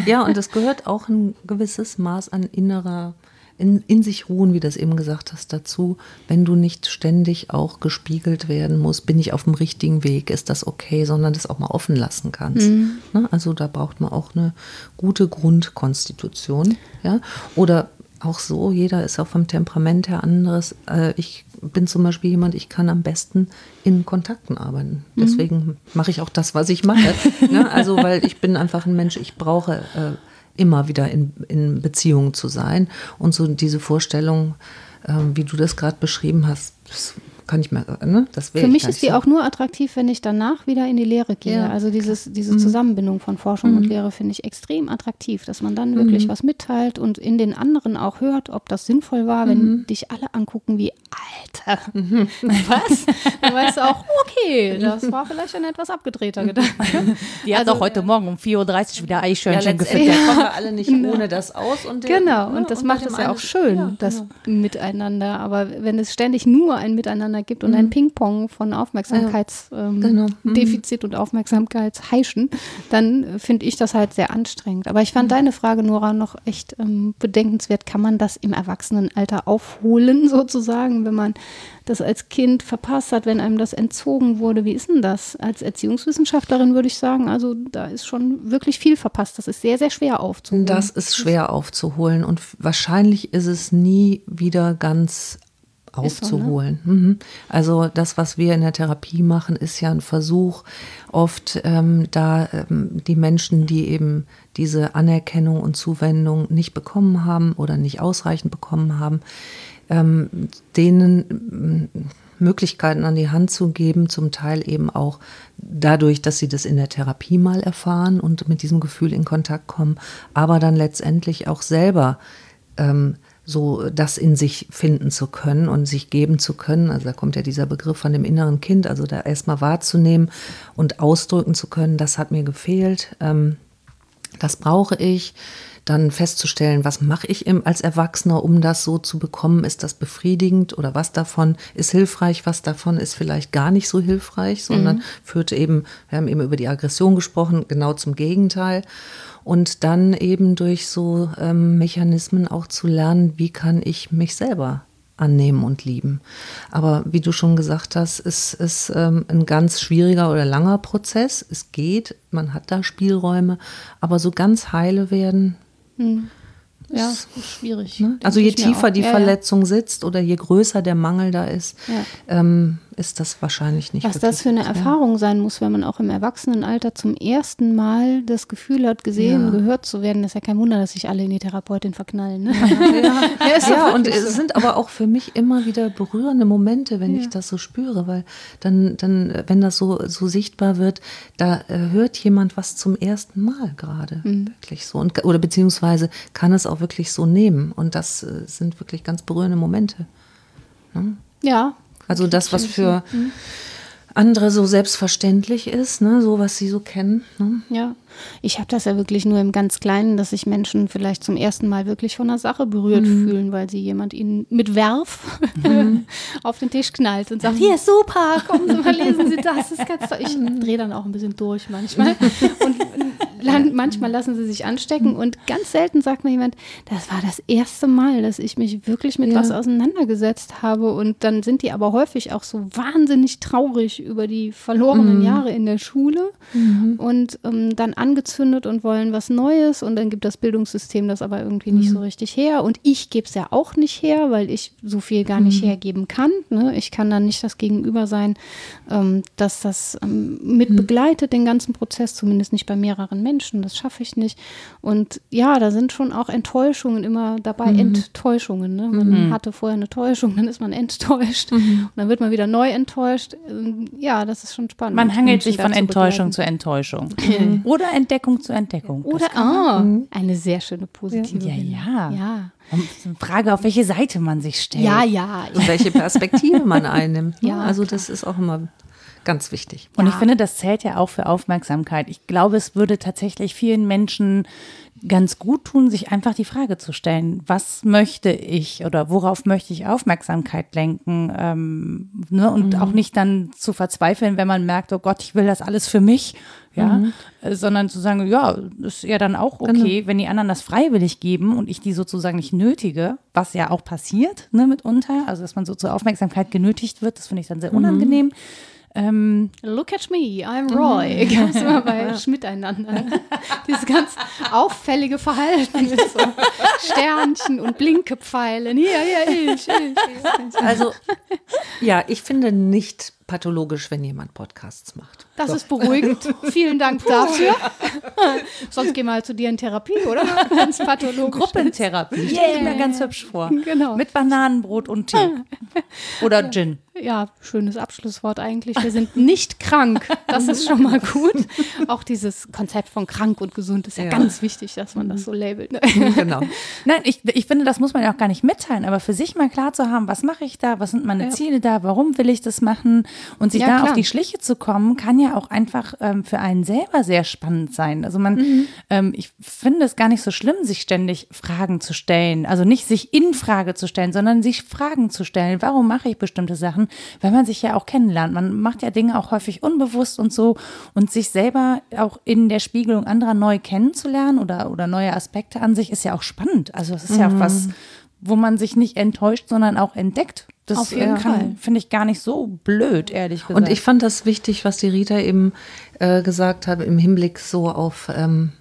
Ja, und es gehört auch ein gewisses Maß an innerer, in, in sich ruhen, wie du das eben gesagt hast, dazu. Wenn du nicht ständig auch gespiegelt werden musst, bin ich auf dem richtigen Weg, ist das okay, sondern das auch mal offen lassen kannst. Ne? Also da braucht man auch eine gute Grundkonstitution. Ja? Oder auch so, jeder ist auch vom Temperament her anderes. Äh, ich bin zum Beispiel jemand, ich kann am besten in Kontakten arbeiten. Deswegen mache ich auch das, was ich mache. ne? Also, weil ich bin einfach ein Mensch, ich brauche äh, immer wieder in, in Beziehung zu sein. Und so diese Vorstellung, ähm, wie du das gerade beschrieben hast, kann ich mir, ne? das Für ich mich ist nicht die so. auch nur attraktiv, wenn ich danach wieder in die Lehre gehe. Ja, also dieses, diese Zusammenbindung von Forschung und Lehre finde ich extrem attraktiv, dass man dann wirklich was mitteilt und in den anderen auch hört, ob das sinnvoll war, wenn dich alle angucken wie Alter. Was? Dann weißt du auch, okay, das war vielleicht ein etwas abgedrehter Gedanke. Die hat Also, doch heute Morgen um 4.30 Uhr wieder ja, Eichhörnchen letztendlich gefüttert. kommen wir alle nicht ohne das aus. Und der- Genau, ne, und das bei macht es ja auch schön, ja, das genau. Miteinander. Aber wenn es ständig nur ein Miteinander gibt und ein Ping-Pong von Aufmerksamkeitsdefizit ähm, Genau. Defizit und Aufmerksamkeitsheischen, dann äh, finde ich das halt sehr anstrengend. Aber ich fand deine Frage, Nora, noch echt ähm, bedenkenswert. Kann man das im Erwachsenenalter aufholen, sozusagen, wenn man das als Kind verpasst hat, wenn einem das entzogen wurde? Wie ist denn das? Als Erziehungswissenschaftlerin würde ich sagen, also da ist schon wirklich viel verpasst. Das ist sehr, sehr schwer aufzuholen. Das ist schwer aufzuholen und wahrscheinlich ist es nie wieder ganz Ist so, ne? aufzuholen. Mhm. Also das, was wir in der Therapie machen, ist ja ein Versuch, oft ähm, da ähm, die Menschen, die eben diese Anerkennung und Zuwendung nicht bekommen haben oder nicht ausreichend bekommen haben, ähm, denen ähm, Möglichkeiten an die Hand zu geben, zum Teil eben auch dadurch, dass sie das in der Therapie mal erfahren und mit diesem Gefühl in Kontakt kommen, aber dann letztendlich auch selber ähm, so das in sich finden zu können und sich geben zu können. Also da kommt ja dieser Begriff von dem inneren Kind, also da erstmal wahrzunehmen und ausdrücken zu können, das hat mir gefehlt. Ähm, das brauche ich. Dann festzustellen, was mache ich im, als Erwachsener, um das so zu bekommen? Ist das befriedigend oder was davon ist hilfreich? Was davon ist vielleicht gar nicht so hilfreich, sondern führt eben, wir haben eben über die Aggression gesprochen, genau zum Gegenteil. Und dann eben durch so ähm, Mechanismen auch zu lernen, wie kann ich mich selber annehmen und lieben. Aber wie du schon gesagt hast, ist es ähm, ein ganz schwieriger oder langer Prozess. Es geht, man hat da Spielräume, aber so ganz heile werden. Ja, das ist schwierig. Ne? Also je tiefer die Ja, ja. Verletzung sitzt oder je größer der Mangel da ist, Ja. ähm, ist das wahrscheinlich nicht. Was das für eine Erfahrung sein muss, wenn man auch im Erwachsenenalter zum ersten Mal das Gefühl hat, gesehen, ja. gehört zu werden. Das ist ja kein Wunder, dass sich alle in die Therapeutin verknallen. Ne? Ja, ja, und es sind aber auch für mich immer wieder berührende Momente, wenn ich das so spüre, weil dann, dann, wenn das so, so sichtbar wird, da äh, hört jemand was zum ersten Mal gerade. Mhm. Wirklich so. Und, oder beziehungsweise kann es auch wirklich so nehmen. Und das äh, sind wirklich ganz berührende Momente. Ne? Ja. Also das, was für mhm. andere so selbstverständlich ist, ne? so was sie so kennen. Ne? Ja. Ich habe das ja wirklich nur im ganz Kleinen, dass sich Menschen vielleicht zum ersten Mal wirklich von einer Sache berührt mhm. fühlen, weil sie jemand ihnen mit Werf mhm. auf den Tisch knallt und sagt, hier ist super, kommen Sie mal, lesen Sie das, das ist ganz toll. Ich drehe dann auch ein bisschen durch manchmal. Und manchmal lassen sie sich anstecken und ganz selten sagt mir jemand, das war das erste Mal, dass ich mich wirklich mit ja. was auseinandergesetzt habe und dann sind die aber häufig auch so wahnsinnig traurig über die verlorenen mhm. Jahre in der Schule mhm. und ähm, dann angezündet und wollen was Neues und dann gibt das Bildungssystem das aber irgendwie mhm. nicht so richtig her und ich gebe es ja auch nicht her, weil ich so viel gar nicht mhm. hergeben kann. Ne? Ich kann dann nicht das Gegenüber sein, ähm, dass das ähm, mit mhm. begleitet, den ganzen Prozess, zumindest nicht bei mehreren Menschen, das schaffe ich nicht. Und ja, da sind schon auch Enttäuschungen immer dabei, mhm. Enttäuschungen. Ne? Man mhm. hatte vorher eine Täuschung, dann ist man enttäuscht und dann wird man wieder neu enttäuscht. Ähm, ja, das ist schon spannend. Man hangelt sich von Enttäuschung zu Enttäuschung. Oder Entdeckung zu Entdeckung. Oder ah, mhm. eine sehr schöne positive. Ja, ja. ja. Und Frage, auf welche Seite man sich stellt. Ja, ja. Und welche Perspektive man einnimmt. Ne? ja, also klar. das ist auch immer ganz wichtig. Und ja. ich finde, das zählt ja auch für Aufmerksamkeit. Ich glaube, es würde tatsächlich vielen Menschen ganz gut tun, sich einfach die Frage zu stellen, was möchte ich oder worauf möchte ich Aufmerksamkeit lenken ähm, ne? und mhm. auch nicht dann zu verzweifeln, wenn man merkt, oh Gott, ich will das alles für mich, ja, mhm. Äh, sondern zu sagen, ja, ist ja dann auch okay, genau. wenn die anderen das freiwillig geben und ich die sozusagen nicht nötige, was ja auch passiert, ne, mitunter, also dass man so zur Aufmerksamkeit genötigt wird, das finde ich dann sehr mhm. unangenehm. Mhm. Ähm, Look at me, I'm Roy. Mhm. Gab es immer bei Schmidt einander. Dieses ganz auffällige Verhalten mit so Sternchen und Blinkepfeilen. Hier, hier, ich, ich, ich. Also, ja, ich finde nicht pathologisch, wenn jemand Podcasts macht. Das so. ist beruhigend. Vielen Dank dafür. Sonst gehen wir halt zu dir in Therapie, oder? Ganz pathologisch. Gruppentherapie. Yeah. Stelle ich mir ganz hübsch vor. Genau. Mit Bananenbrot und Tee. Oder Gin. Ja, schönes Abschlusswort eigentlich. Wir sind nicht krank. Das ist schon mal gut. Auch dieses Konzept von krank und gesund ist ja, ja. ganz wichtig, dass man das so labelt. Genau. Nein, ich, ich finde, das muss man ja auch gar nicht mitteilen, aber für sich mal klar zu haben, was mache ich da, was sind meine ja. Ziele da, warum will ich das machen und sich ja, da klar. auf die Schliche zu kommen, kann ja auch einfach ähm, für einen selber sehr spannend sein. Also man, mhm. ähm, ich finde es gar nicht so schlimm, sich ständig Fragen zu stellen. Also nicht sich in Frage zu stellen, sondern sich Fragen zu stellen. Warum mache ich bestimmte Sachen? Weil man sich ja auch kennenlernt. Man macht ja Dinge auch häufig unbewusst und so. Und sich selber auch in der Spiegelung anderer neu kennenzulernen oder, oder neue Aspekte an sich ist ja auch spannend. Also es ist mhm. ja auch was, wo man sich nicht enttäuscht, sondern auch entdeckt. Das Fall. Finde ich gar nicht so blöd, ehrlich gesagt. Und ich fand das wichtig, was die Rita eben äh, gesagt hat, im Hinblick so auf, ähm,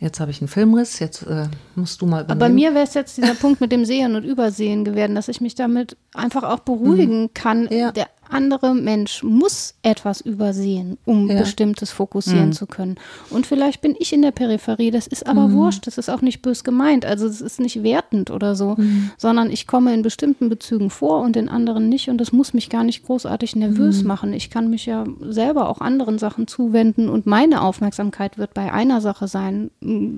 jetzt habe ich einen Filmriss, jetzt äh, musst du mal übernehmen. Aber bei mir wäre es jetzt dieser Punkt mit dem Sehen und Übersehen gewesen, dass ich mich damit einfach auch beruhigen mhm. kann. Ja. Der andere Mensch muss etwas übersehen, um ja. bestimmtes fokussieren mhm. zu können. Und vielleicht bin ich in der Peripherie, das ist aber mhm. wurscht, das ist auch nicht bös gemeint, also es ist nicht wertend oder so, mhm. sondern ich komme in bestimmten Bezügen vor und in anderen nicht und das muss mich gar nicht großartig nervös mhm. machen. Ich kann mich ja selber auch anderen Sachen zuwenden und meine Aufmerksamkeit wird bei einer Sache sein,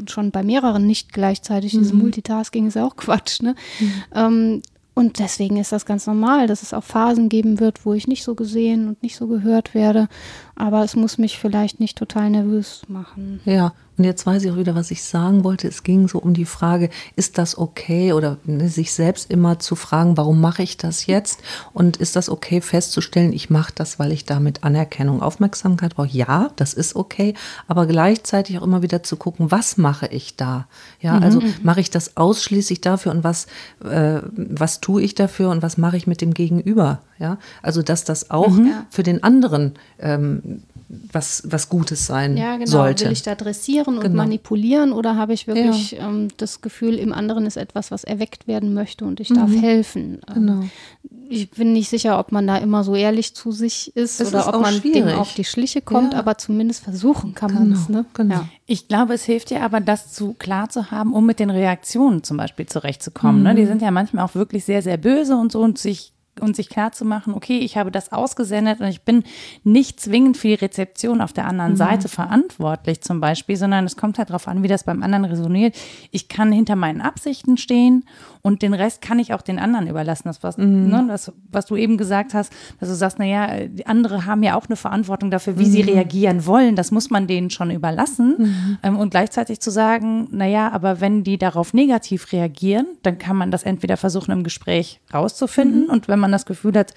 schon bei mehreren nicht gleichzeitig. Dieses mhm. Multitasking ist auch Quatsch, ne? Mhm. Ähm, und deswegen ist das ganz normal, dass es auch Phasen geben wird, wo ich nicht so gesehen und nicht so gehört werde. Aber es muss mich vielleicht nicht total nervös machen. Ja, und jetzt weiß ich auch wieder, was ich sagen wollte. Es ging so um die Frage, ist das okay oder ne, sich selbst immer zu fragen, warum mache ich das jetzt? Und ist das okay festzustellen, ich mache das, weil ich damit Anerkennung, Aufmerksamkeit brauche? Ja, das ist okay. Aber gleichzeitig auch immer wieder zu gucken, was mache ich da? Ja, mhm. also mache ich das ausschließlich dafür und was, äh, was tue ich dafür und was mache ich mit dem Gegenüber? Ja, also dass das auch mhm. für den anderen ähm, was, was Gutes sein ja, genau. sollte. Will ich da dressieren und genau. manipulieren oder habe ich wirklich ja. ähm, das Gefühl, im anderen ist etwas, was erweckt werden möchte und ich darf mhm. helfen? Ähm, genau. ich bin nicht sicher, ob man da immer so ehrlich zu sich ist Es oder ist ob man schwierig. dem auf die Schliche kommt, Ja. aber zumindest versuchen kann man es. Ne? genau. Ja. Ich glaube, es hilft dir aber, das zu klar zu haben, um mit den Reaktionen zum Beispiel zurechtzukommen. Ne? Die sind ja manchmal auch wirklich sehr, sehr böse und so und sich und sich klar zu machen, okay, ich habe das ausgesendet und ich bin nicht zwingend für die Rezeption auf der anderen Seite verantwortlich zum Beispiel, sondern es kommt halt darauf an, wie das beim anderen resoniert. Ich kann hinter meinen Absichten stehen und den Rest kann ich auch den anderen überlassen. Das, was, ne, das, was du eben gesagt hast, dass du sagst, naja, die andere haben ja auch eine Verantwortung dafür, wie sie reagieren wollen. Das muss man denen schon überlassen. Ähm, und gleichzeitig zu sagen, naja, aber wenn die darauf negativ reagieren, dann kann man das entweder versuchen, im Gespräch rauszufinden. Und wenn man das Gefühl hat,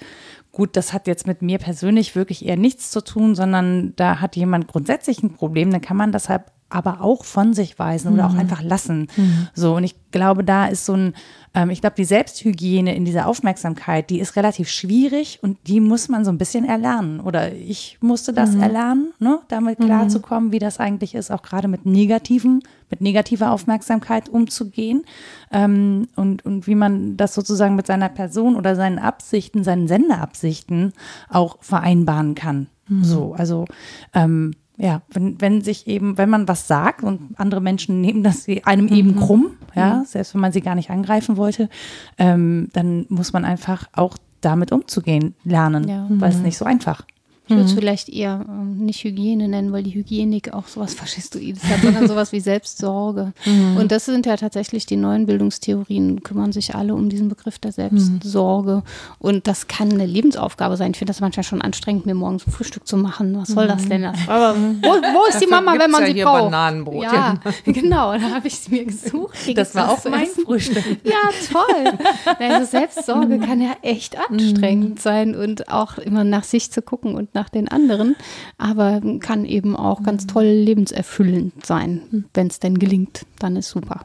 gut, das hat jetzt mit mir persönlich wirklich eher nichts zu tun, sondern da hat jemand grundsätzlich ein Problem, dann kann man deshalb aber auch von sich weisen oder auch einfach lassen. So, und ich glaube, da ist so ein, ähm, ich glaube, die Selbsthygiene in dieser Aufmerksamkeit, die ist relativ schwierig und die muss man so ein bisschen erlernen. Oder ich musste das erlernen, ne, damit klarzukommen, wie das eigentlich ist, auch gerade mit negativen, mit negativer Aufmerksamkeit umzugehen. Ähm, und, und wie man das sozusagen mit seiner Person oder seinen Absichten, seinen Sendeabsichten auch vereinbaren kann. So, also ähm, ja, wenn, wenn sich eben, wenn man was sagt und andere Menschen nehmen das einem eben krumm, ja, selbst wenn man sie gar nicht angreifen wollte, ähm, dann muss man einfach auch damit umzugehen lernen, Ja. weil es nicht so einfach. Ich würde es vielleicht eher ähm, nicht Hygiene nennen, weil die Hygienik auch sowas Faschistoides hat, sondern sowas wie Selbstsorge. Und das sind ja tatsächlich die neuen Bildungstheorien, kümmern sich alle um diesen Begriff der Selbstsorge. Und das kann eine Lebensaufgabe sein. Ich finde das manchmal schon anstrengend, mir morgens ein Frühstück zu machen. Was soll das denn? Das? Aber wo, wo ist die Mama, wenn man ja sie hier braucht? Bananenbrot. Ja, genau. Da habe ich sie mir gesucht. Das war auch mein. Frühstück. Ja, toll. Also Selbstsorge kann ja echt anstrengend sein und auch immer nach sich zu gucken und nach den anderen, aber kann eben auch ganz toll lebenserfüllend sein, wenn es denn gelingt. Dann ist super.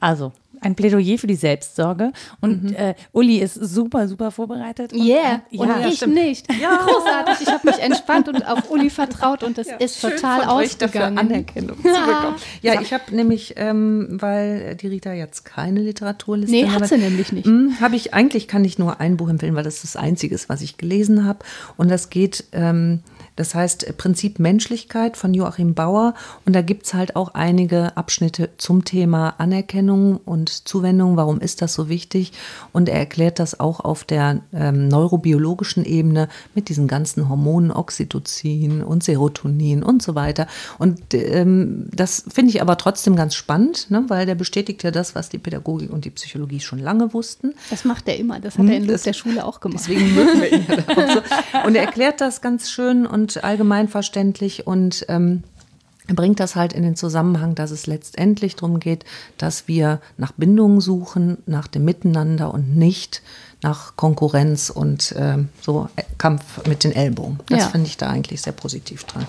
Also, ein Plädoyer für die Selbstsorge. Und äh, Uli ist super, super vorbereitet. Und, Yeah, äh, und ja, ich nicht. Großartig. Ich habe mich entspannt und auf Uli vertraut und es ist Schön total von euch dafür ausgegangen. Anerkennung zu bekommen. Ja, ich habe nämlich, ähm, weil die Rita jetzt keine Literaturliste Nee, hat, hat sie nämlich nicht. Hm, Habe ich eigentlich kann ich nur ein Buch empfehlen, weil das das einzige ist, was ich gelesen habe. Und das geht, ähm, das heißt Prinzip Menschlichkeit von Joachim Bauer. Und da gibt es halt auch einige Abschnitte zum Thema Anerkennung und Zuwendung. Warum ist das so wichtig? Und er erklärt das auch auf der ähm, neurobiologischen Ebene mit diesen ganzen Hormonen, Oxytocin und Serotonin und so weiter. Und ähm, das finde ich aber trotzdem ganz spannend, ne? weil der bestätigt ja das, was die Pädagogik und die Psychologie schon lange wussten. Das macht er immer. Das hat er in Hm, das- der Schule auch gemacht. Deswegen mögen wir ihn ja auch so. Und er erklärt das ganz schön und allgemeinverständlich und ähm, bringt das halt in den Zusammenhang, dass es letztendlich darum geht, dass wir nach Bindung suchen, nach dem Miteinander und nicht nach Konkurrenz und ähm, so Kampf mit den Ellbogen. Das Ja. finde ich da eigentlich sehr positiv dran.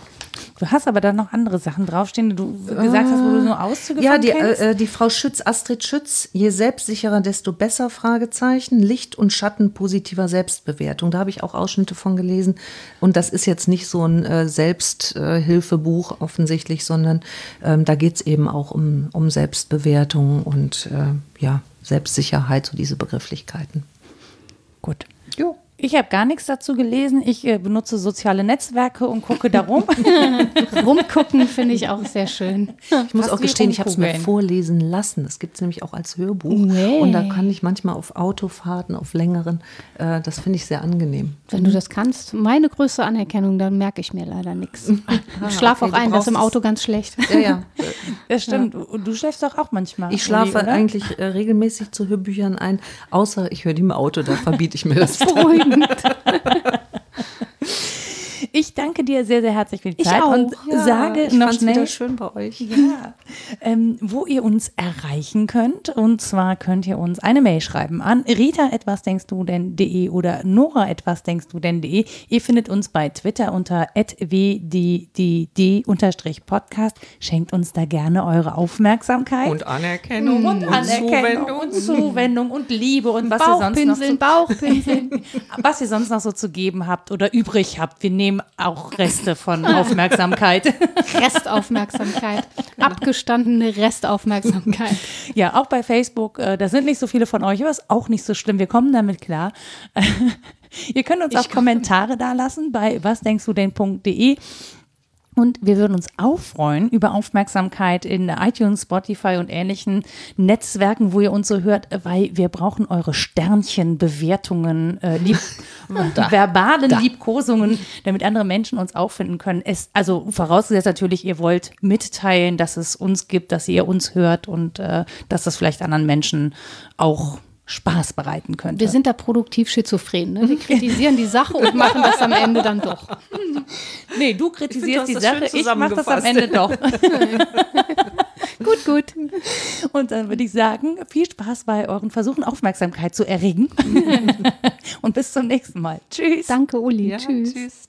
Du hast aber da noch andere Sachen draufstehen, die du gesagt hast, wo du nur Auszüge Ja, die, kennst. äh, die Frau Schütz, Astrid Schütz, je selbstsicherer, desto besser, Fragezeichen, Licht und Schatten positiver Selbstbewertung. Da habe ich auch Ausschnitte von gelesen. Und das ist jetzt nicht so ein äh, Selbsthilfebuch offensichtlich, sondern ähm, da geht es eben auch um, um Selbstbewertung und äh, ja, Selbstsicherheit, so diese Begrifflichkeiten. Gut. Jo. Ich habe gar nichts dazu gelesen. Ich äh, benutze soziale Netzwerke und gucke darum. Rumgucken finde ich auch sehr schön. Ich muss Fast auch gestehen, ich habe es mir vorlesen lassen. Das gibt es nämlich auch als Hörbuch. Nee. Und da kann ich manchmal auf Autofahrten, auf längeren, äh, das finde ich sehr angenehm. Wenn du das kannst, meine größte Anerkennung, dann merke ich mir leider nichts. Ich schlafe okay, auch ein, das ist im Auto ganz schlecht. Ja, ja. Das stimmt. Und du schläfst doch auch manchmal. Ich schlafe oder? eigentlich äh, regelmäßig zu Hörbüchern ein, außer ich höre die im Auto, da verbiete ich mir das. Beruhigend. långt. Ich danke dir sehr, sehr herzlich für die Ich Zeit auch. und Ja, sage ich noch schnell, wieder schön bei euch. Ja, ähm, wo ihr uns erreichen könnt. Und zwar könnt ihr uns eine Mail schreiben an rita etwas denkst du denn.de oder nora etwas denkst du denn.de. Ihr findet uns bei Twitter unter wddd-podcast. Schenkt uns da gerne eure Aufmerksamkeit. Und Anerkennung und Anerkennung und Zuwendung und Liebe und was ihr sonst noch so Bauchpinseln, Bauchpinseln. was ihr sonst noch so zu geben habt oder übrig habt. Wir nehmen auch Reste von Aufmerksamkeit. Restaufmerksamkeit. Abgestandene Restaufmerksamkeit. Ja, auch bei Facebook. Äh, da sind nicht so viele von euch, aber ist auch nicht so schlimm. Wir kommen damit klar. Ihr könnt uns auch Kommentare da lassen bei wasdenkstudenn.de. Und wir würden uns auch freuen über Aufmerksamkeit in iTunes, Spotify und ähnlichen Netzwerken, wo ihr uns so hört, weil wir brauchen eure Sternchen, Bewertungen, äh, lieb verbalen da. Liebkosungen, damit andere Menschen uns auch finden können. Es, also vorausgesetzt natürlich, ihr wollt mitteilen, dass es uns gibt, dass ihr uns hört und äh, dass das vielleicht anderen Menschen auch Spaß bereiten könnte. Wir sind da produktiv schizophren. Ne? Wir kritisieren die Sache und machen das am Ende dann doch. nee, du kritisierst die Sache, ich mache das am Ende doch. gut, gut. Und dann würde ich sagen, viel Spaß bei euren Versuchen, Aufmerksamkeit zu erregen. und bis zum nächsten Mal. Tschüss. Danke, Uli. Ja, tschüss. tschüss.